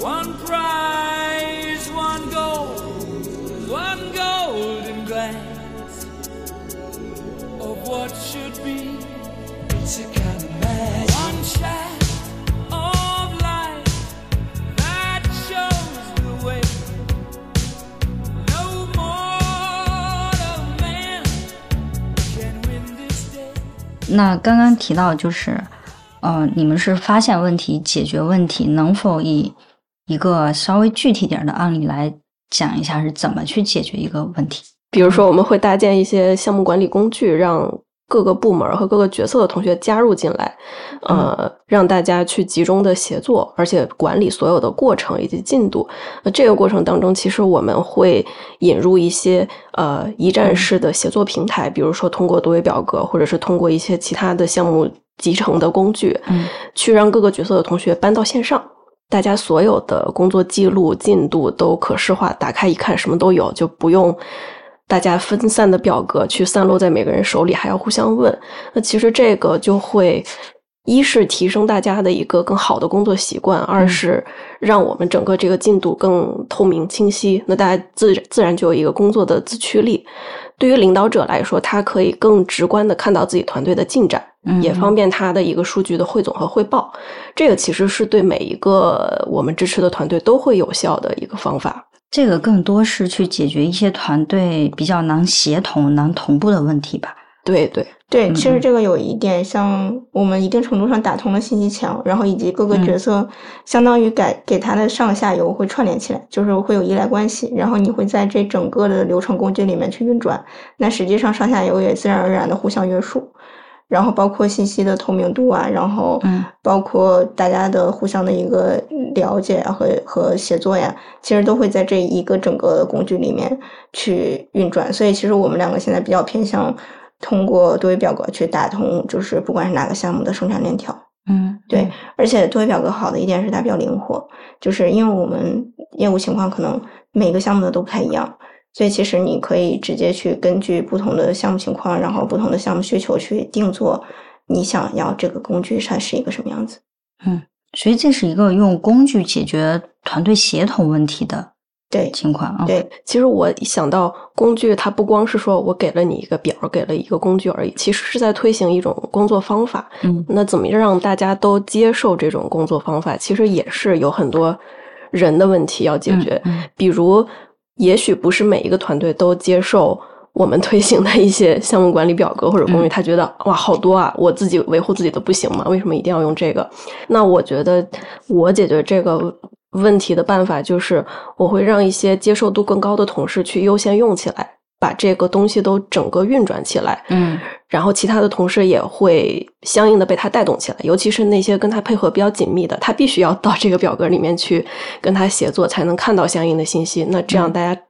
Speaker 5: one prize, one goal, one golden glance of what should be.
Speaker 4: 那刚刚提到就是，呃，你们是发现问题、解决问题，能否以一个稍微具体点的案例来讲一下是怎么去解决一个问题？
Speaker 1: 比如说，我们会搭建一些项目管理工具，让各个部门和各个角色的同学加入进来，呃，让大家去集中的协作，而且管理所有的过程以及进度。那这个过程当中，其实我们会引入一些呃一站式的协作平台，比如说通过多维表格，或者是通过一些其他的项目集成的工具，
Speaker 4: 嗯
Speaker 1: 去让各个角色的同学搬到线上。大家所有的工作记录、进度都可视化，打开一看什么都有，就不用大家分散的表格去散落在每个人手里，还要互相问。那其实这个就会一是提升大家的一个更好的工作习惯，二是让我们整个这个进度更透明清晰。那大家自自然就有一个工作的自驱力。对于领导者来说，他可以更直观的看到自己团队的进展，
Speaker 4: 嗯
Speaker 1: 也方便他的一个数据的汇总和汇报。这个其实是对每一个我们支持的团队都会有效的一个方法。
Speaker 4: 这个更多是去解决一些团队比较难协同、难同步的问题吧。
Speaker 1: 对对，
Speaker 2: 对，其实
Speaker 4: 嗯。
Speaker 2: 这个有一点像我们一定程度上打通了信息墙，然后以及各个
Speaker 4: 嗯。
Speaker 2: 角色相当于给给它的上下游会串联起来，就是会有依赖关系，然后你会在这整个的流程工具里面去运转，那实际上上下游也自然而然的互相约束，然后包括信息的透明度啊，然后
Speaker 4: 嗯
Speaker 2: 包括大家的互相的一个了解啊和和协作呀，其实都会在这一个整个的工具里面去运转。所以其实我们两个现在比较偏向通过多维表格去打通，就是不管是哪个项目的生产链条。
Speaker 4: 嗯，
Speaker 2: 对，而且多维表格好的一点是它比较灵活，就是因为我们业务情况可能每个项目的都不太一样，所以其实你可以直接去根据不同的项目情况，然后不同的项目需求去定做你想要这个工具它是一个什么样子。
Speaker 4: 嗯所以这是一个用工具解决团队协同问题的
Speaker 2: 对
Speaker 4: 情况啊。
Speaker 2: 对，
Speaker 1: 其实我一想到工具，它不光是说我给了你一个表，给了一个工具而已，其实是在推行一种工作方法。
Speaker 4: 嗯
Speaker 1: 那怎么让大家都接受这种工作方法？其实也是有很多人的问题要解决。
Speaker 4: 嗯嗯
Speaker 1: 比如，也许不是每一个团队都接受我们推行的一些项目管理表格或者工具，
Speaker 4: 嗯
Speaker 1: 他觉得哇好多啊，我自己维护自己的不行吗？为什么一定要用这个？那我觉得我解决这个问题的办法就是，我会让一些接受度更高的同事去优先用起来，把这个东西都整个运转起来。
Speaker 4: 嗯
Speaker 1: 然后其他的同事也会相应的被他带动起来，尤其是那些跟他配合比较紧密的，他必须要到这个表格里面去跟他协作，才能看到相应的信息。那这样
Speaker 4: 嗯
Speaker 1: 大家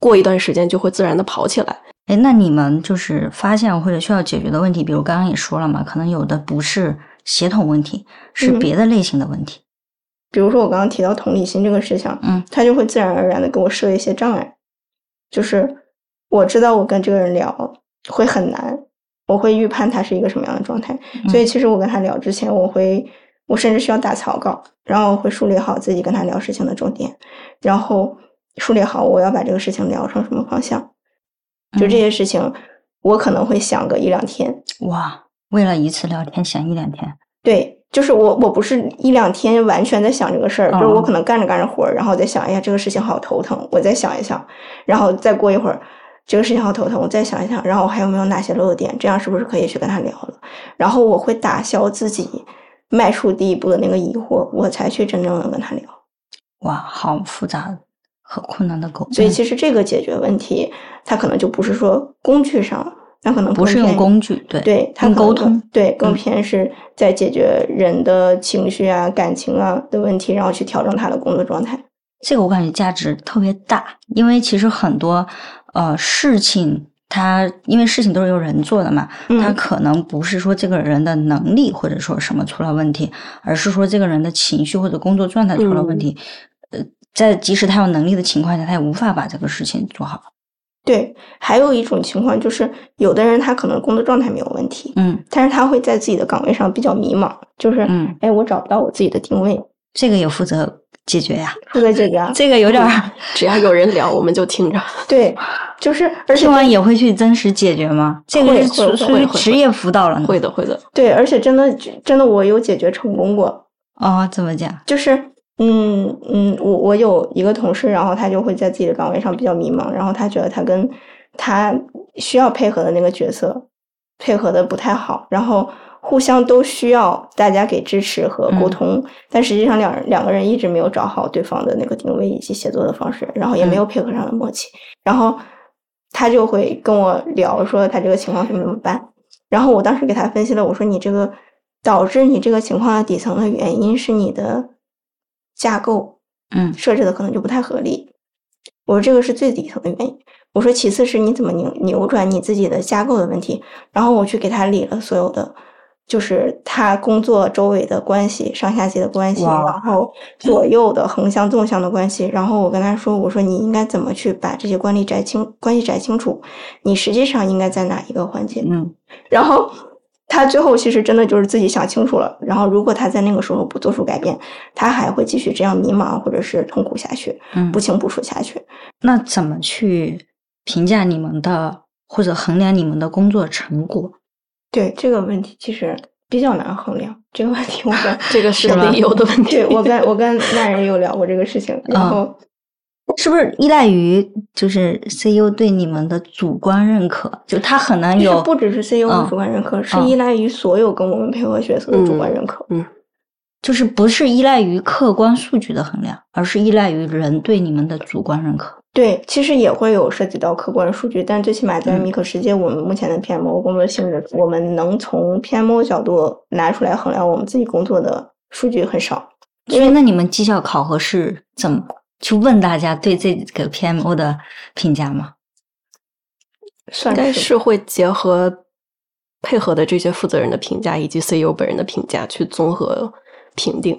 Speaker 1: 过一段时间就会自然的跑起来。
Speaker 4: 哎，那你们就是发现或者需要解决的问题，比如刚刚也说了嘛，可能有的不是协同问题，是
Speaker 2: 嗯
Speaker 4: 别的类型的问题。
Speaker 2: 比如说我刚刚提到同理心这个事情，
Speaker 4: 嗯，
Speaker 2: 他就会自然而然的给我设一些障碍，就是我知道我跟这个人聊会很难，我会预判他是一个什么样的状态，所以其实我跟他聊之前，我会我甚至需要打草稿，然后我会梳理好自己跟他聊事情的重点，然后梳理好我要把这个事情聊成什么方向，就这些事情我可能会想个一两天，
Speaker 4: 哇，为了一次聊天想一两天。
Speaker 2: 对，就是我我不是一两天完全在想这个事儿，就是我
Speaker 4: 哦
Speaker 2: 可能干着干着活儿，然后再想，哎呀，这个事情好头疼，我再想一想，然后再过一会儿，这个事情好头疼，我再想一想，然后我还有没有哪些漏点，这样是不是可以去跟他聊了？然后我会打消自己迈出第一步的那个疑惑，我才去真正的跟他聊。
Speaker 4: 哇，好复杂和困难的沟通。
Speaker 2: 所以其实这个解决问题，它可能就不是说工具上，那可能
Speaker 4: 不是用工具，对
Speaker 2: 对，它
Speaker 4: 用沟通。
Speaker 2: 对，更
Speaker 4: 嗯
Speaker 2: 偏是在解决人的情绪啊、感情啊的问题，然后去调整他的工作状态。
Speaker 4: 这个我感觉价值特别大，因为其实很多呃事情，他因为事情都是由人做的嘛，它
Speaker 2: 嗯
Speaker 4: 可能不是说这个人的能力或者说什么出了问题，而是说这个人的情绪或者工作状态出了问题。呃，在即使他有能力的情况下，他也无法把这个事情做好。
Speaker 2: 对，还有一种情况就是，有的人他可能工作状态没有问题，
Speaker 4: 嗯
Speaker 2: 但是他会在自己的岗位上比较迷茫，就是，
Speaker 4: 嗯，
Speaker 2: 哎，我找不到我自己的定位，
Speaker 4: 这个也负责解决呀。
Speaker 2: 这个啊，(laughs)
Speaker 4: 这个有点儿，
Speaker 1: 只要有人聊，我们就听着。
Speaker 2: 对，就是，而且
Speaker 4: 听完也会去真实解决吗？这个
Speaker 2: 会
Speaker 4: 是属
Speaker 2: 会
Speaker 1: 会会
Speaker 4: 职业辅导了呢。
Speaker 1: 会的，会的。
Speaker 2: 对，而且真的真的我有解决成功过，
Speaker 4: 哦，怎么讲？
Speaker 2: 就是，嗯嗯，我我有一个同事，然后他就会在自己的岗位上比较迷茫，然后他觉得他跟他需要配合的那个角色配合的不太好，然后互相都需要大家给支持和沟
Speaker 4: 嗯
Speaker 2: 通，但实际上两人两个人一直没有找好对方的那个定位以及协作的方式，然后也没有配合上的默契，然后他就会跟我聊说他这个情况怎么怎么办，然后我当时给他分析了，我说你这个导致你这个情况的底层的原因是你的架构
Speaker 4: 嗯
Speaker 2: 设置的可能就不太合理。我说这个是最底层的原因。我说其次是你怎么扭扭转你自己的架构的问题。然后我去给他理了所有的，就是他工作周围的关系、上下级的关系，然后左右的横向、纵向的关系。然后我跟他说，我说你应该怎么去把这些关系摘清，关系摘清楚。你实际上应该在哪一个环节？
Speaker 4: 嗯
Speaker 2: 然后他最后其实真的就是自己想清楚了，然后如果他在那个时候不做出改变，他还会继续这样迷茫或者是痛苦下去，
Speaker 4: 嗯
Speaker 2: 不清不楚下去。
Speaker 4: 那怎么去评价你们的或者衡量你们的工作成果？
Speaker 2: 对这个问题其实比较难衡量。这个问题我跟 (laughs)
Speaker 1: 这个是理由的问题。
Speaker 2: 对我跟我跟那人有聊过这个事情，然
Speaker 4: 嗯
Speaker 2: 后
Speaker 4: 是不是依赖于就是 CEO 对你们的主观认可？就他很难有
Speaker 2: 不只是 CEO
Speaker 4: 嗯
Speaker 2: 的主观认可，是
Speaker 4: 嗯
Speaker 2: 依赖于所有跟我们配合角色的主观认可。
Speaker 4: 嗯就是不是依赖于客观数据的衡量，而是依赖于人对你们的主观认可。
Speaker 2: 对，其实也会有涉及到客观数据，但最起码在
Speaker 4: 嗯
Speaker 2: 米可世界，我们目前的 PMO 工作性质，我们能从 PMO 角度拿出来衡量我们自己工作的数据很少。
Speaker 4: 所以，那你们绩效考核是怎么去问大家对这个 PMO 的评价吗？
Speaker 2: 算
Speaker 1: 应该是会结合配合的这些负责人的评价以及 CEO 本人的评价去综合评定。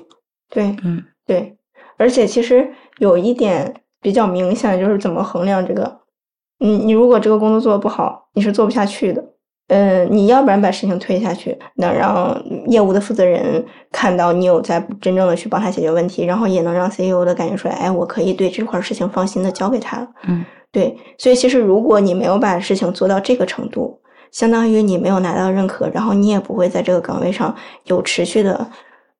Speaker 2: 对，
Speaker 4: 嗯
Speaker 2: 对，而且其实有一点比较明显，就是怎么衡量这个。你你如果这个工作做的不好，你是做不下去的。嗯，你要不然把事情推下去，能让业务的负责人看到你有在真正的去帮他解决问题，然后也能让 CEO 的感觉出来，哎，我可以对这块事情放心的交给他了。
Speaker 4: 嗯
Speaker 2: 对，所以其实如果你没有把事情做到这个程度，相当于你没有拿到认可，然后你也不会在这个岗位上有持续的，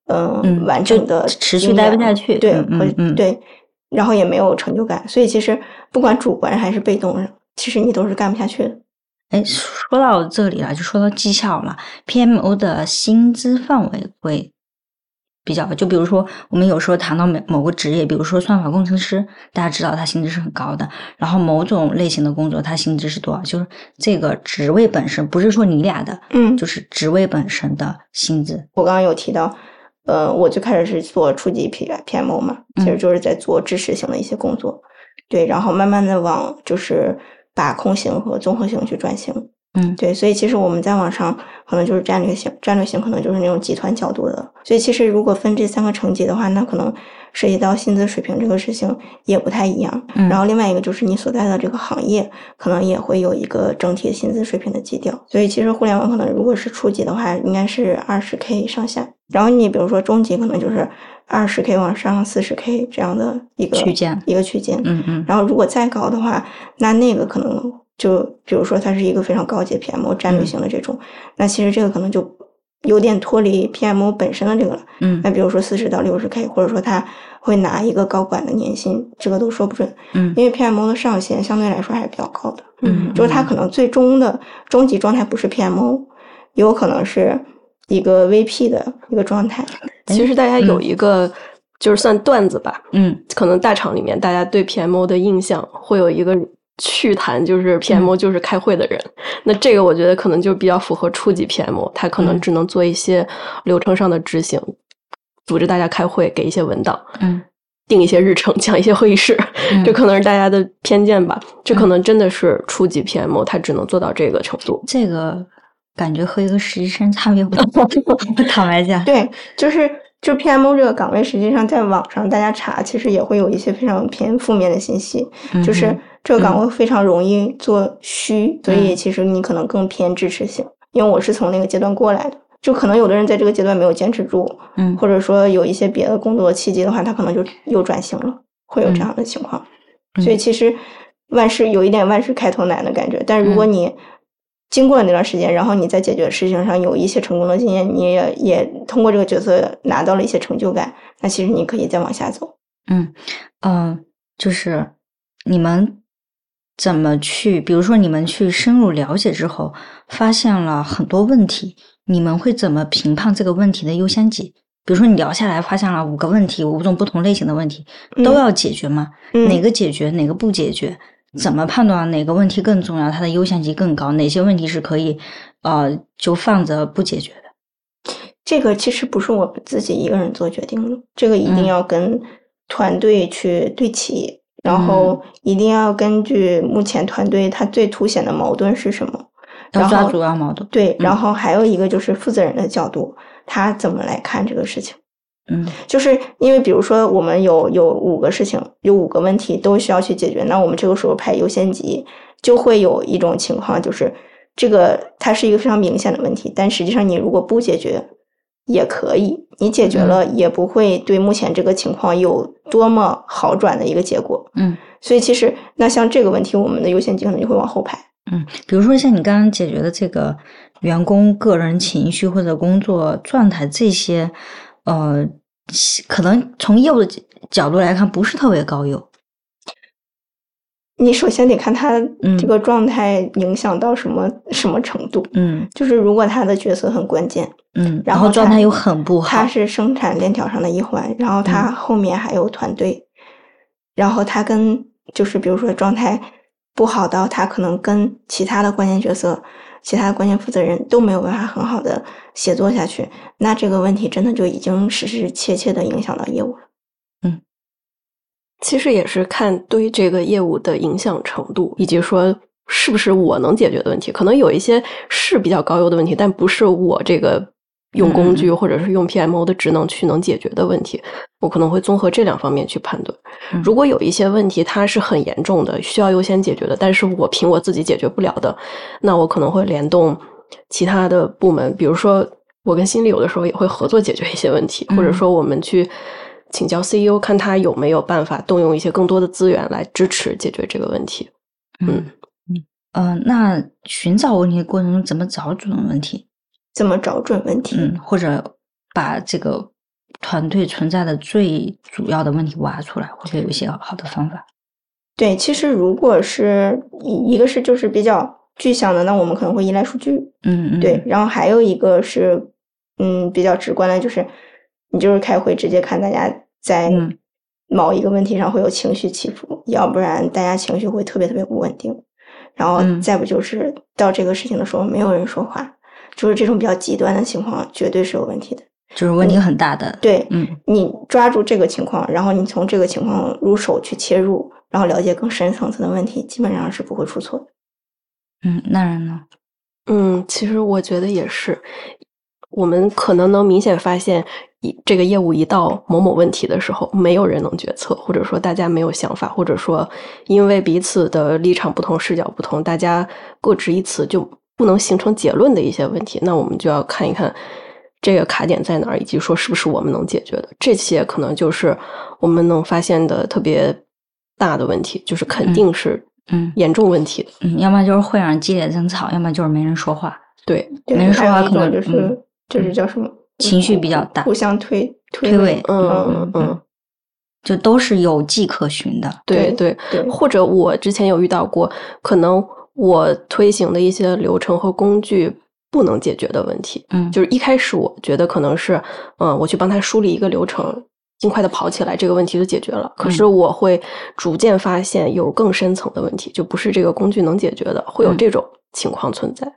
Speaker 2: 呃、
Speaker 4: 嗯
Speaker 2: 完整的
Speaker 4: 持续待不下去
Speaker 2: 对，
Speaker 4: 嗯嗯嗯
Speaker 2: 对，然后也没有成就感，所以其实不管主观还是被动上，其实你都是干不下去的。
Speaker 4: 哎，说到这里了，就说到绩效了。PMO 的薪资范围会比较，就比如说我们有时候谈到某某个职业，比如说算法工程师，大家知道他薪资是很高的。然后某种类型的工作，他薪资是多少？就是这个职位本身，不是说你俩的，
Speaker 2: 嗯
Speaker 4: 就是职位本身的薪资。
Speaker 2: 我刚刚有提到，呃，我最开始是做初级 P PMO 嘛，其实
Speaker 4: 嗯。
Speaker 2: 就是在做支持型的一些工作，对，然后慢慢的往就是把控型和综合型去转型，
Speaker 4: 嗯。
Speaker 2: 对，所以其实我们在网上可能就是战略型，战略型可能就是那种集团角度的，所以其实如果分这三个层级的话，那可能涉及到薪资水平这个事情也不太一样。
Speaker 4: 嗯。
Speaker 2: 然后另外一个就是你所在的这个行业，可能也会有一个整体薪资水平的基调。所以其实互联网可能如果是初级的话，应该是二十 K 上下，然后你比如说中级可能就是二十 K 往上四十 K 这样的一个
Speaker 4: 区间
Speaker 2: 一个区间。
Speaker 4: 嗯嗯
Speaker 2: 然后如果再高的话，那那个可能就比如说它是一个非常高级的 PMO 战略型的这种，那其实这个可能就有点脱离 PMO 本身的这个了。
Speaker 4: 嗯
Speaker 2: 那比如说四十到六十 K，或者说他会拿一个高管的年薪，这个都说不准，
Speaker 4: 嗯
Speaker 2: 因为 PMO 的上限相对来说还是比较高的。
Speaker 4: 嗯
Speaker 2: 就是他可能最终的终极状态不是 PMO，有可能是一个 VP 的一个状态。
Speaker 1: 其实大家有一个就是算段子吧，
Speaker 4: 嗯
Speaker 1: 可能大厂里面大家对 PMO 的印象会有一个趣谈，就是 PMO 就是开会的人。那这个我觉得可能就比较符合初级 PMO，他可能
Speaker 4: 嗯
Speaker 1: 只能做一些流程上的执行，组织大家开会，给一些文档，
Speaker 4: 嗯
Speaker 1: 定一些日程，讲一些会议室。
Speaker 4: 嗯
Speaker 1: 这可能是大家的偏见吧。这可能真的是初级 PMO，他只能做到这个程度。
Speaker 4: 这个感觉和一个实习生差别不大。(laughs) 坦白讲，
Speaker 2: 对，就是就 PMO 这个岗位，实际上在网上大家查，其实也会有一些非常偏负面的信息，就是
Speaker 4: 嗯
Speaker 2: 这个岗位非常容易做虚，所以
Speaker 4: 嗯
Speaker 2: 其实你可能更偏支持性。因为我是从那个阶段过来的，就可能有的人在这个阶段没有坚持住，
Speaker 4: 嗯
Speaker 2: 或者说有一些别的工作契机的话，他可能就又转型了，会有这
Speaker 4: 嗯
Speaker 2: 样的情况。
Speaker 4: 嗯
Speaker 2: 所以其实万事有一点万事开头难的感觉，但是如果
Speaker 4: 嗯
Speaker 2: 你经过了那段时间，然后你在解决事情上有一些成功的经验，你也也通过这个角色拿到了一些成就感，那其实你可以再往下走。
Speaker 4: 嗯嗯，就是你们怎么去，比如说你们去深入了解之后，发现了很多问题，你们会怎么评判这个问题的优先级？比如说你聊下来发现了五个问题，五种不同类型的问题，都
Speaker 2: 嗯
Speaker 4: 要解决吗？
Speaker 2: 嗯
Speaker 4: 哪个解决，哪个不解决？怎么判断哪个问题更重要，它的优先级更高？哪些问题是可以呃就放着不解决的？
Speaker 2: 这个其实不是我自己一个人做决定的，这个一定
Speaker 4: 嗯
Speaker 2: 要跟团队去对齐，然
Speaker 4: 嗯
Speaker 2: 后一定要根据目前团队它最凸显的矛盾是什么，然后
Speaker 4: 要抓主要矛盾。
Speaker 2: 对，然
Speaker 4: 嗯
Speaker 2: 后还有一个就是负责人的角度，他怎么来看这个事情。
Speaker 4: 嗯
Speaker 2: 就是因为比如说我们有有五个事情，有五个问题都需要去解决，那我们这个时候排优先级，就会有一种情况就是这个它是一个非常明显的问题，但实际上你如果不解决也可以，你解决了也不会对目前这个情况有多么好转的一个结果。
Speaker 4: 嗯
Speaker 2: 所以其实那像这个问题，我们的优先级可能就会往后排。
Speaker 4: 嗯，比如说像你刚刚解决的这个员工个人情绪或者工作状态这些，呃，可能从业务的角角度来看不是特别高优。
Speaker 2: 你首先得看他
Speaker 4: 嗯
Speaker 2: 这个状态影响到什么、什么程度。
Speaker 4: 嗯
Speaker 2: 就是如果他的角色很关键，
Speaker 4: 嗯，
Speaker 2: 然后
Speaker 4: 状态又很不好
Speaker 2: 他。是生产链条上的一环，然后他
Speaker 4: 嗯
Speaker 2: 后面还有团队，然后他跟就是比如说状态不好到他可能跟其他的关键角色、其他的关键负责人都没有办法很好的协作下去，那这个问题真的就已经实实切切的影响到业务了。
Speaker 1: 嗯其实也是看对这个业务的影响程度，以及说是不是我能解决的问题。可能有一些是比较高优的问题，但不是我这个用工具或者是用 PMO 的职能去能解决的问题。我可能会综合这两方面去判断。
Speaker 4: 嗯
Speaker 1: 如果有一些问题它是很严重的，需要优先解决的，但是我凭我自己解决不了的，那我可能会联动其他的部门，比如说我跟心理有的时候也会合作解决一些问题，或者
Speaker 4: 嗯
Speaker 1: 说我们去请教 CEO，看他有没有办法动用一些更多的资源来支持解决这个问题。
Speaker 4: 嗯嗯呃，那寻找问题的过程中怎么找准问题？
Speaker 2: 怎么找准问题？
Speaker 4: 嗯，或者把这个团队存在的最主要的问题挖出来，会不会有一些好的方法？
Speaker 2: 对，其实如果是一一个是就是比较具象的，那我们可能会依赖数据，
Speaker 4: 嗯嗯，
Speaker 2: 对，然后还有一个是，嗯，比较直观的，就是你就是开会直接看大家在
Speaker 4: 嗯
Speaker 2: 某一个问题上会有情绪起伏，要不然大家情绪会特别特别不稳定。然后
Speaker 4: 嗯
Speaker 2: 再不就是到这个事情的时候没有人说话，就是这种比较极端的情况，绝对是有问题的。
Speaker 4: 就是问题很大的。
Speaker 2: 对，
Speaker 4: 嗯
Speaker 2: 你抓住这个情况，然后你从这个情况入手去切入，然后了解更深层次的问题，基本上是不会出错的。
Speaker 4: 嗯，那人呢？
Speaker 1: 嗯，其实我觉得也是，我们可能能明显发现，一这个业务一到某某问题的时候，没有人能决策，或者说大家没有想法，或者说因为彼此的立场不同、视角不同，大家各执一词，就不能形成结论的一些问题，那我们就要看一看这个卡点在哪儿，以及说是不是我们能解决的。这些可能就是我们能发现的特别大的问题，就是肯定是
Speaker 4: 嗯
Speaker 1: 严重问题的。
Speaker 4: 嗯，要么就是会上激烈争吵，要么就是没人说话。
Speaker 1: 对，
Speaker 2: 对，
Speaker 4: 没人说话可能
Speaker 2: 就是、
Speaker 4: 嗯
Speaker 2: 就是叫什么
Speaker 4: 情绪比较大
Speaker 2: 互相推推
Speaker 4: 推诿
Speaker 1: 嗯嗯
Speaker 2: 嗯
Speaker 1: 嗯。
Speaker 4: 就都是有迹可循的。
Speaker 1: 对
Speaker 2: 对对
Speaker 1: 或者我之前有遇到过，可能我推行的一些流程和工具不能解决的问题，
Speaker 4: 嗯，
Speaker 1: 就是一开始我觉得可能是，嗯，我去帮他梳理一个流程，尽快的跑起来，这个问题就解决了。可是我会逐渐发现有更深层的问题，就不是这个工具能解决的，会有
Speaker 4: 嗯
Speaker 1: 这种情况存在。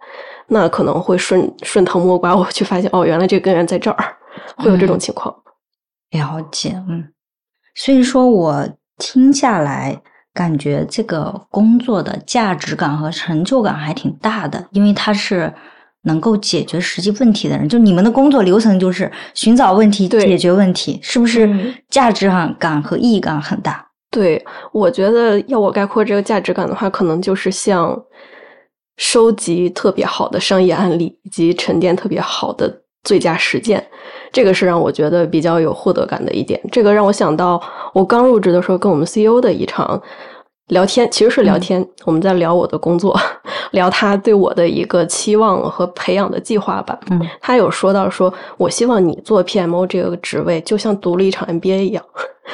Speaker 1: 那可能会顺顺藤摸瓜，我去发现哦，原来这个根源在这儿，会有这种
Speaker 4: 嗯
Speaker 1: 情况。
Speaker 4: 了解，嗯，所以说我听下来，感觉这个工作的价值感和成就感还挺大的，因为他是能够解决实际问题的人。就你们的工作流程就是寻找问题、解决问题，是不是
Speaker 2: 嗯
Speaker 4: 价值感和意义感很大？
Speaker 1: 对，我觉得要我概括这个价值感的话，可能就是像收集特别好的商业案例，以及沉淀特别好的最佳实践，这个是让我觉得比较有获得感的一点。这个让我想到我刚入职的时候跟我们 CEO 的一场聊天，其实是聊天，我们在聊我的工作，(laughs) 聊他对我的一个期望和培养的计划吧。
Speaker 4: 嗯
Speaker 1: 他有说到说，我希望你做 PMO 这个职位，就像读了一场 MBA 一样。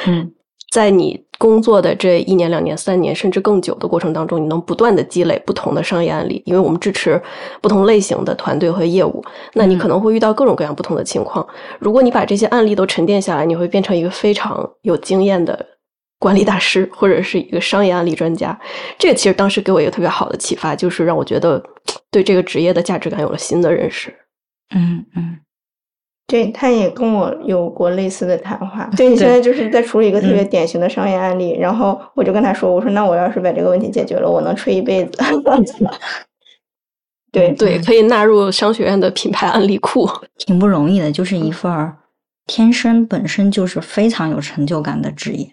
Speaker 4: 嗯
Speaker 1: 在你工作的这一年、两年、三年，甚至更久的过程当中，你能不断的积累不同的商业案例，因为我们支持不同类型的团队和业务，那你可能会遇到各种各样不同的情况。如果你把这些案例都沉淀下来，你会变成一个非常有经验的管理大师，或者是一个商业案例专家。这个其实当时给我一个特别好的启发，就是让我觉得对这个职业的价值感有了新的认识。
Speaker 4: 嗯嗯
Speaker 2: 对，他也跟我有过类似的谈话。对你现在就是在处理一个特别典型的商业案例，然后我就跟他说：“我说那我要是把这个问题解决了，我能吹一辈子。(laughs) ”对
Speaker 1: 对，可以纳入商学院的品牌案例库。(laughs)
Speaker 4: 挺不容易的，就是一份儿天生本身就是非常有成就感的职业。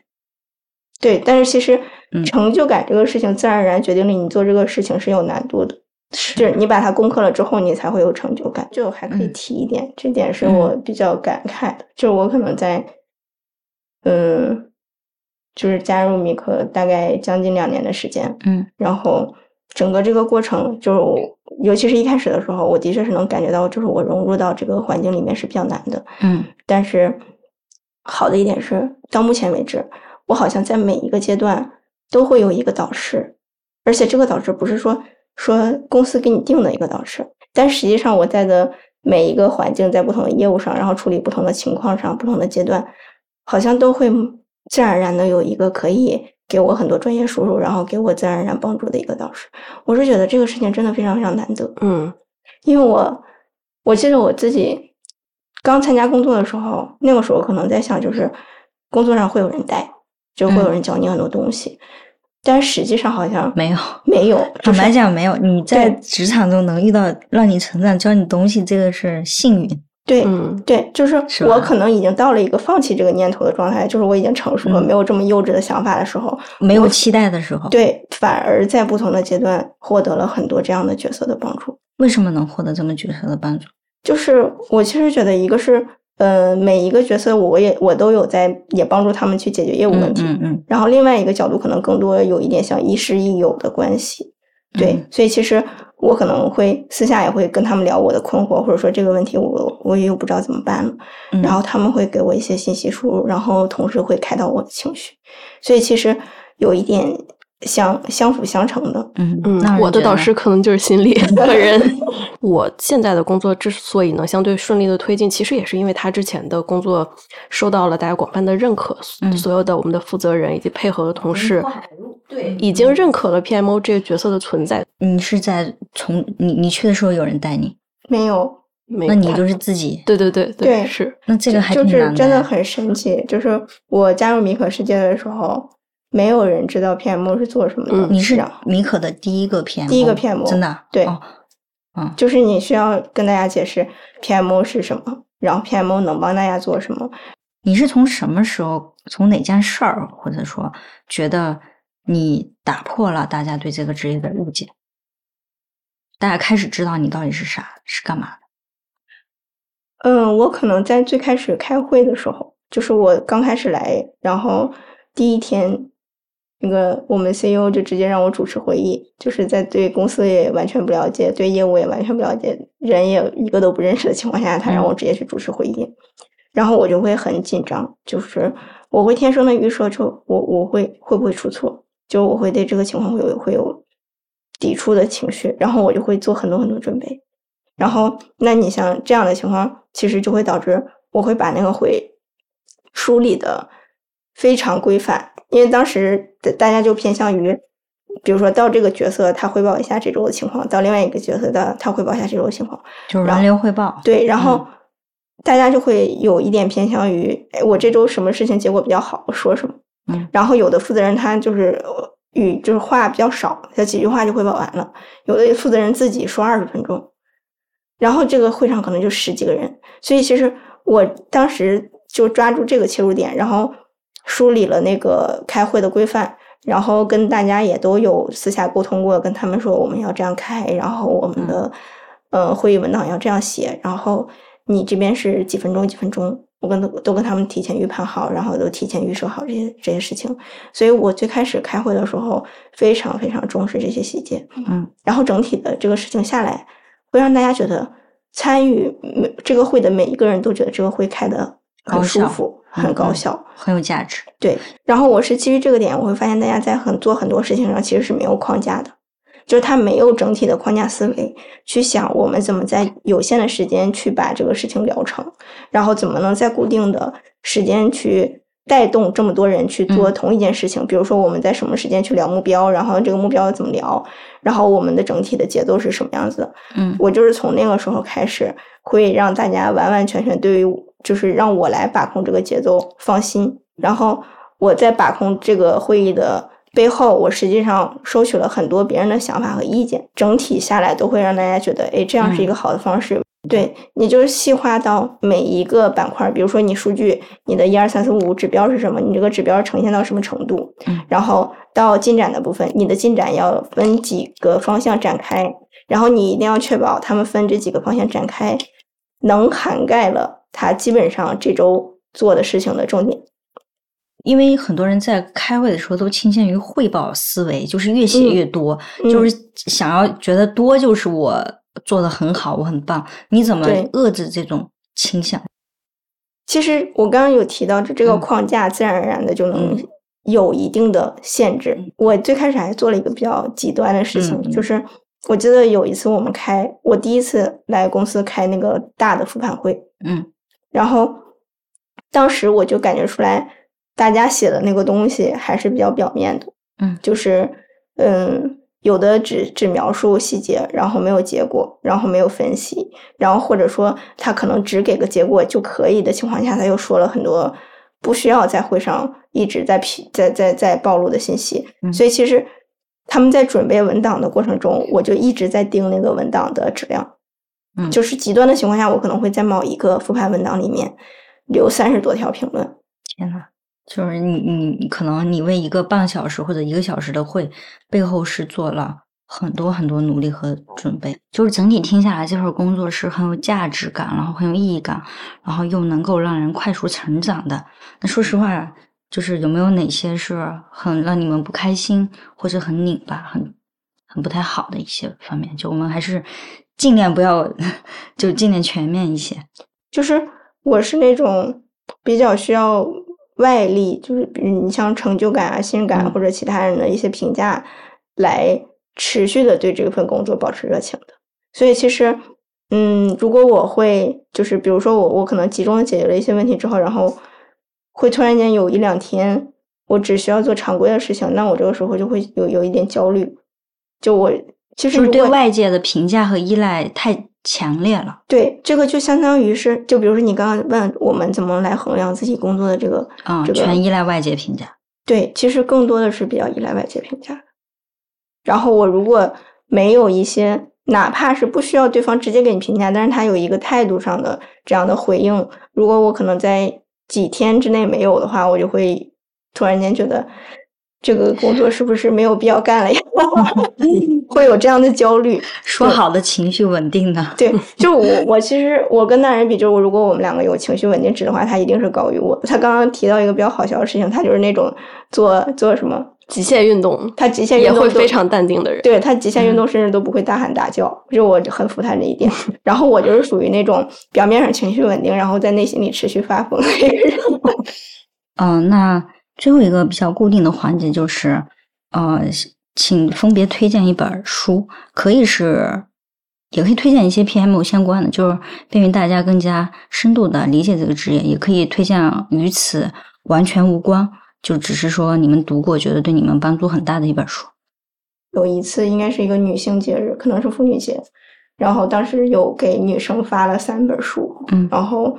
Speaker 2: 对，但是其实
Speaker 4: 嗯
Speaker 2: 成就感这个事情，自然而然决定了你做这个事情是有难度的。就是你把它攻克了之后，你才会有成就感。就还可以
Speaker 4: 嗯。
Speaker 2: 提一点，这点是我比较感慨的，就是我可能在，嗯，就是加入米克大概将近两年的时间，
Speaker 4: 嗯。
Speaker 2: 然后整个这个过程，就是我尤其是一开始的时候，我的确是能感觉到，就是我融入到这个环境里面是比较难的。
Speaker 4: 嗯。
Speaker 2: 但是好的一点是，到目前为止，我好像在每一个阶段都会有一个导师，而且这个导师不是说说公司给你定的一个导师，但实际上我在的每一个环境，在不同的业务上，然后处理不同的情况上，不同的阶段，好像都会自然而然的有一个可以给我很多专业输入，然后给我自然而然帮助的一个导师。我是觉得这个事情真的非常非常难得。
Speaker 1: 嗯
Speaker 2: 因为我我记得我自己刚参加工作的时候，那个时候可能在想，就是工作上会有人带，就会有人教你很多东西，但实际上好像
Speaker 4: 没有。
Speaker 2: 没有。(laughs) 就是
Speaker 4: 坦白讲，没有你在职场中能遇到让你成长、教你东西，这个是幸运。
Speaker 2: 对
Speaker 1: 嗯
Speaker 2: 对，就是我可能已经到了一个放弃这个念头的状态，就是我已经成熟了，
Speaker 4: 嗯
Speaker 2: 没有这么幼稚的想法的时候，
Speaker 4: 没有期待的时候，，
Speaker 2: 对，反而在不同的阶段获得了很多这样的角色的帮助。
Speaker 4: 为什么能获得这么角色的帮助？
Speaker 2: 就是我其实觉得，一个是，呃，每一个角色我也我都有在也帮助他们去解决业务问题，
Speaker 4: 嗯嗯
Speaker 2: 然后另外一个角度可能更多有一点像亦师亦友的关系，对，
Speaker 4: 嗯。
Speaker 2: 所以其实我可能会私下也会跟他们聊我的困惑，或者说这个问题我我也又不知道怎么办了，
Speaker 4: 嗯，
Speaker 2: 然后他们会给我一些信息输入，然后同时会开导我的情绪，所以其实有一点相相辅相成的，
Speaker 4: 嗯
Speaker 1: 嗯我的导师可能就是心理 (laughs) 本人。我现在的工作之所以能相对顺利的推进，其实也是因为他之前的工作受到了大家广泛的认可，
Speaker 4: 嗯
Speaker 1: 所有的我们的负责人以及配合的同事，
Speaker 4: 对
Speaker 1: 已经认可了 PMO 这个角色的存在。
Speaker 4: 你是在从你你去的时候有人带你，
Speaker 2: 没有
Speaker 4: 那你就是自己，
Speaker 1: 对对对
Speaker 2: 对
Speaker 1: 是
Speaker 4: 那这个还
Speaker 2: 就是真的很神奇。就是我加入米可世界的时候，没有人知道 PMO 是做什么的。
Speaker 1: 嗯
Speaker 4: 你是米可的第一个 PM，
Speaker 2: 第一个 PMO
Speaker 4: 真的啊
Speaker 2: 对
Speaker 4: 哦嗯
Speaker 2: 就是你需要跟大家解释 PMO 是什么，然后 PMO 能帮大家做什么。
Speaker 4: 你是从什么时候，从哪件事儿，或者说觉得你打破了大家对这个职业的误解，大家开始知道你到底是啥，是干嘛的？
Speaker 2: 嗯，我可能在最开始开会的时候，就是我刚开始来，然后第一天，那个我们 CEO 就直接让我主持会议，就是在对公司也完全不了解，对业务也完全不了解，人也一个都不认识的情况下，他让我直接去主持会议，然后我就会很紧张，就是我会天生的预设，就我我会会不会出错，就我会对这个情况会有会有抵触的情绪，然后我就会做很多很多准备。然后，那你像这样的情况，其实就会导致我会把那个会梳理的非常规范，因为当时大大家就偏向于，比如说到这个角色他汇报一下这周的情况，到另外一个角色的他汇报一下这周的情况，
Speaker 4: 就是轮流汇报。
Speaker 2: 对，然后
Speaker 4: 嗯
Speaker 2: 大家就会有一点偏向于，哎，我这周什么事情结果比较好，我说什么。
Speaker 4: 嗯
Speaker 2: 然后有的负责人他就是呃语就是话比较少，他几句话就汇报完了；有的负责人自己说二十分钟，然后这个会上可能就十几个人，所以其实我当时就抓住这个切入点，然后梳理了那个开会的规范，然后跟大家也都有私下沟通过，跟他们说我们要这样开，然后我们的、呃会议文档要这样写，然后你这边是几分钟几分钟，我跟都都跟他们提前预判好，然后都提前预设好这些这些事情，所以我最开始开会的时候非常非常重视这些细节，
Speaker 4: 嗯，
Speaker 2: 然后整体的这个事情下来，会让大家觉得参与每这个会的每一个人都觉得这个会开的很舒服，很高效。
Speaker 4: 很有价值。
Speaker 2: 对，然后我是基于这个点，我会发现大家在很做很多事情上其实是没有框架的，就是他没有整体的框架思维去想我们怎么在有限的时间去把这个事情聊成，然后怎么能在固定的时间去带动这么多人去做
Speaker 4: 嗯
Speaker 2: 同一件事情。比如说我们在什么时间去聊目标，然后这个目标怎么聊，然后我们的整体的节奏是什么样子的。
Speaker 4: 嗯
Speaker 2: 我就是从那个时候开始，会让大家完完全全对于就是让我来把控这个节奏放心，然后我在把控这个会议的背后，我实际上收取了很多别人的想法和意见，整体下来都会让大家觉得，哎，这样是一个好的方式。对你就是细化到每一个板块，比如说你数据，你的一二三四五指标是什么，你这个指标呈现到什么程度，
Speaker 4: 嗯。
Speaker 2: 然后到进展的部分，你的进展要分几个方向展开，然后你一定要确保他们分这几个方向展开，能涵盖了他基本上这周做的事情的重点。
Speaker 4: 因为很多人在开会的时候都倾向于汇报思维，就是越写越多，
Speaker 2: 嗯
Speaker 4: 就是想要觉得多就是我做的很好，我很棒。你怎么
Speaker 2: 对
Speaker 4: 遏制这种倾向？
Speaker 2: 其实我刚刚有提到，这这个
Speaker 4: 嗯
Speaker 2: 框架自然而然的就能
Speaker 4: 嗯
Speaker 2: 有一定的限制。
Speaker 4: 嗯
Speaker 2: 我最开始还做了一个比较极端的事情，就是我记得有一次我们开，我第一次来公司开那个大的复盘会，
Speaker 4: 嗯
Speaker 2: 然后当时我就感觉出来，大家写的那个东西还是比较表面的，
Speaker 4: 嗯
Speaker 2: 就是嗯，有的只只描述细节，然后没有结果，然后没有分析，然后或者说他可能只给个结果就可以的情况下，他又说了很多不需要在会上一直在批在在在暴露的信息，
Speaker 4: 嗯
Speaker 2: 所以其实他们在准备文档的过程中，我就一直在盯那个文档的质量。
Speaker 4: 嗯
Speaker 2: 就是极端的情况下，我可能会在某一个复盘文档里面留三十多条评论。
Speaker 4: 天呐，就是你你你可能你为一个半小时或者一个小时的会，背后是做了很多很多努力和准备，就是整体听下来，这份工作是很有价值感，然后很有意义感，然后又能够让人快速成长的。那说实话，就是有没有哪些是很让你们不开心，或者很拧巴、很很不太好的一些方面？就我们还是尽量不要，(laughs) 就尽量全面一些。
Speaker 2: 就是我是那种比较需要外力，就是比如你像成就感啊、信任感或者其他人的一些评价，来持续的对这份工作保持热情的。所以其实，嗯，如果我会就是比如说我我可能集中的解决了一些问题之后，然后会突然间有一两天我只需要做常规的事情，那我这个时候就会有有一点焦虑。就我
Speaker 4: 就是对外界的评价和依赖太强烈了。
Speaker 2: 对，这个就相当于是，就比如说你刚刚问我们怎么来衡量自己工作的这个，
Speaker 4: 啊、
Speaker 2: 这个
Speaker 4: 全依赖外界评价。
Speaker 2: 对，其实更多的是比较依赖外界评价。然后我如果没有一些，哪怕是不需要对方直接给你评价，但是他有一个态度上的这样的回应，如果我可能在几天之内没有的话，我就会突然间觉得这个工作是不是没有必要干了呀？(laughs) 会有这样的焦虑。(laughs)
Speaker 4: 说好的情绪稳定呢？
Speaker 2: 对，(laughs) 就我我其实我跟那人比，就是我如果我们两个有情绪稳定值的话，他一定是高于我。他刚刚提到一个比较好笑的事情，他就是那种做做什么，
Speaker 1: 极限运动，
Speaker 2: 他极限运
Speaker 1: 也
Speaker 2: 动都
Speaker 1: 会非常淡定的人。
Speaker 2: 对他极限运
Speaker 4: 嗯
Speaker 2: 动甚至都不会大喊大叫，就我很服他这一点。然后我就是属于那种表面上情绪稳定，然后在内心里持续发疯的一个人。
Speaker 4: 嗯、那最后一个比较固定的环节就是，呃，请分别推荐一本书，可以是，也可以推荐一些 PMO 相关的，就是便于大家更加深度的理解这个职业，也可以推荐与此完全无关，就只是说你们读过，觉得对你们帮助很大的一本书。
Speaker 2: 有一次应该是一个女性节日，可能是妇女节，然后当时有给女生发了三本书，
Speaker 4: 嗯
Speaker 2: 然后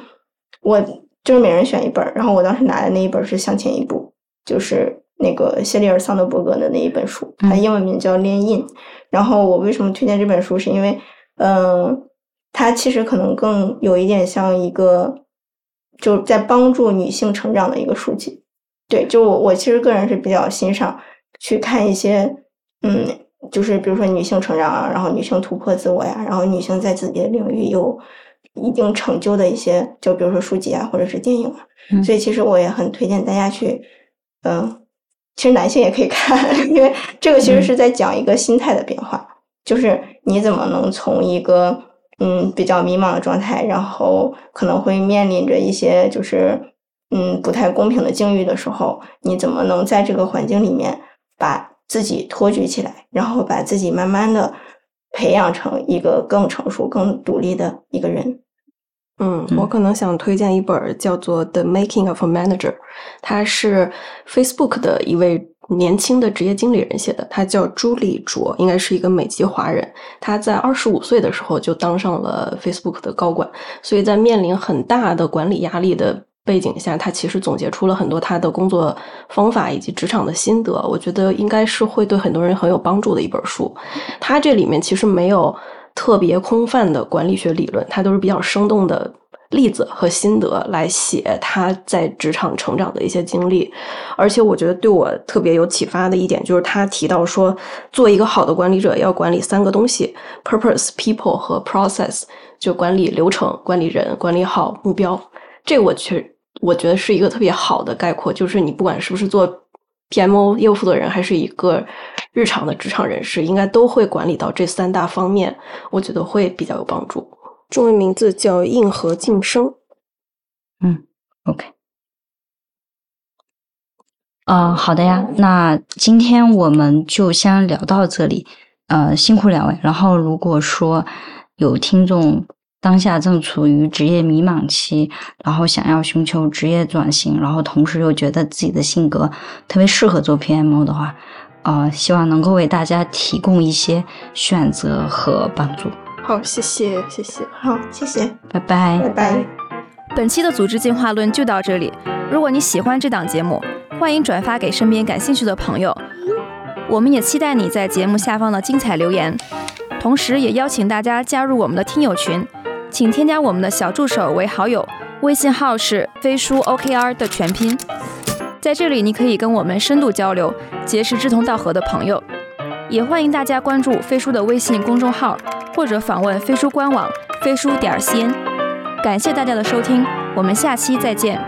Speaker 2: 我就是每人选一本，然后我当时拿的那一本是《向前一步》，就是那个谢利尔桑德伯格的那一本书，它
Speaker 4: 嗯
Speaker 2: 英文名叫《练印》。然后我为什么推荐这本书，是因为，嗯、它其实可能更有一点像一个，就是在帮助女性成长的一个书籍。对，就我我其实个人是比较欣赏去看一些，嗯，就是比如说女性成长啊，然后女性突破自我呀，然后女性在自己的领域有一定成就的一些，就比如说书籍啊，或者是电影啊。
Speaker 4: 嗯
Speaker 2: 所以其实我也很推荐大家去，嗯、其实男性也可以看，因为这个其实是在讲一个心态的变化，就是你怎么能从一个嗯比较迷茫的状态，然后可能会面临着一些就是嗯不太公平的境遇的时候，你怎么能在这个环境里面把自己托举起来，然后把自己慢慢的培养成一个更成熟、更独立的一个人。
Speaker 1: 嗯，
Speaker 4: 嗯
Speaker 1: 我可能想推荐一本儿叫做《The Making of a Manager》，他是 Facebook 的一位年轻的职业经理人写的，他叫朱莉卓，应该是一个美籍华人。他在二十五岁的时候就当上了 Facebook 的高管，所以在面临很大的管理压力的背景下，他其实总结出了很多他的工作方法以及职场的心得。我觉得应该是会对很多人很有帮助的一本书。他这里面其实没有特别空泛的管理学理论，它都是比较生动的例子和心得来写他在职场成长的一些经历，而且我觉得对我特别有启发的一点就是他提到说，做一个好的管理者要管理三个东西：purpose、people 和 process，就管理流程、管理人、管理好目标。这我确我觉得是一个特别好的概括，就是你不管是不是做 PMO 业务负责人，还是一个日常的职场人士，应该都会管理到这三大方面，我觉得会比较有帮助。中文名字叫硬核晋升。
Speaker 4: 嗯，OK。啊、好的呀，那今天我们就先聊到这里。呃，辛苦两位。然后，如果说有听众当下正处于职业迷茫期，然后想要寻求职业转型，然后同时又觉得自己的性格特别适合做 PMO 的话，呃，希望能够为大家提供一些选择和帮助。
Speaker 1: 好，谢谢，谢谢。
Speaker 2: 好，谢谢，
Speaker 4: 拜拜。
Speaker 2: 拜拜。
Speaker 3: 本期的组织进化论就到这里。如果你喜欢这档节目，欢迎转发给身边感兴趣的朋友。我们也期待你在节目下方的精彩留言，同时也邀请大家加入我们的听友群，请添加我们的小助手为好友，微信号是飞书 OKR 的全拼。在这里，你可以跟我们深度交流，结识志同道合的朋友。也欢迎大家关注飞书的微信公众号，或者访问飞书官网飞书点 cn。感谢大家的收听，我们下期再见。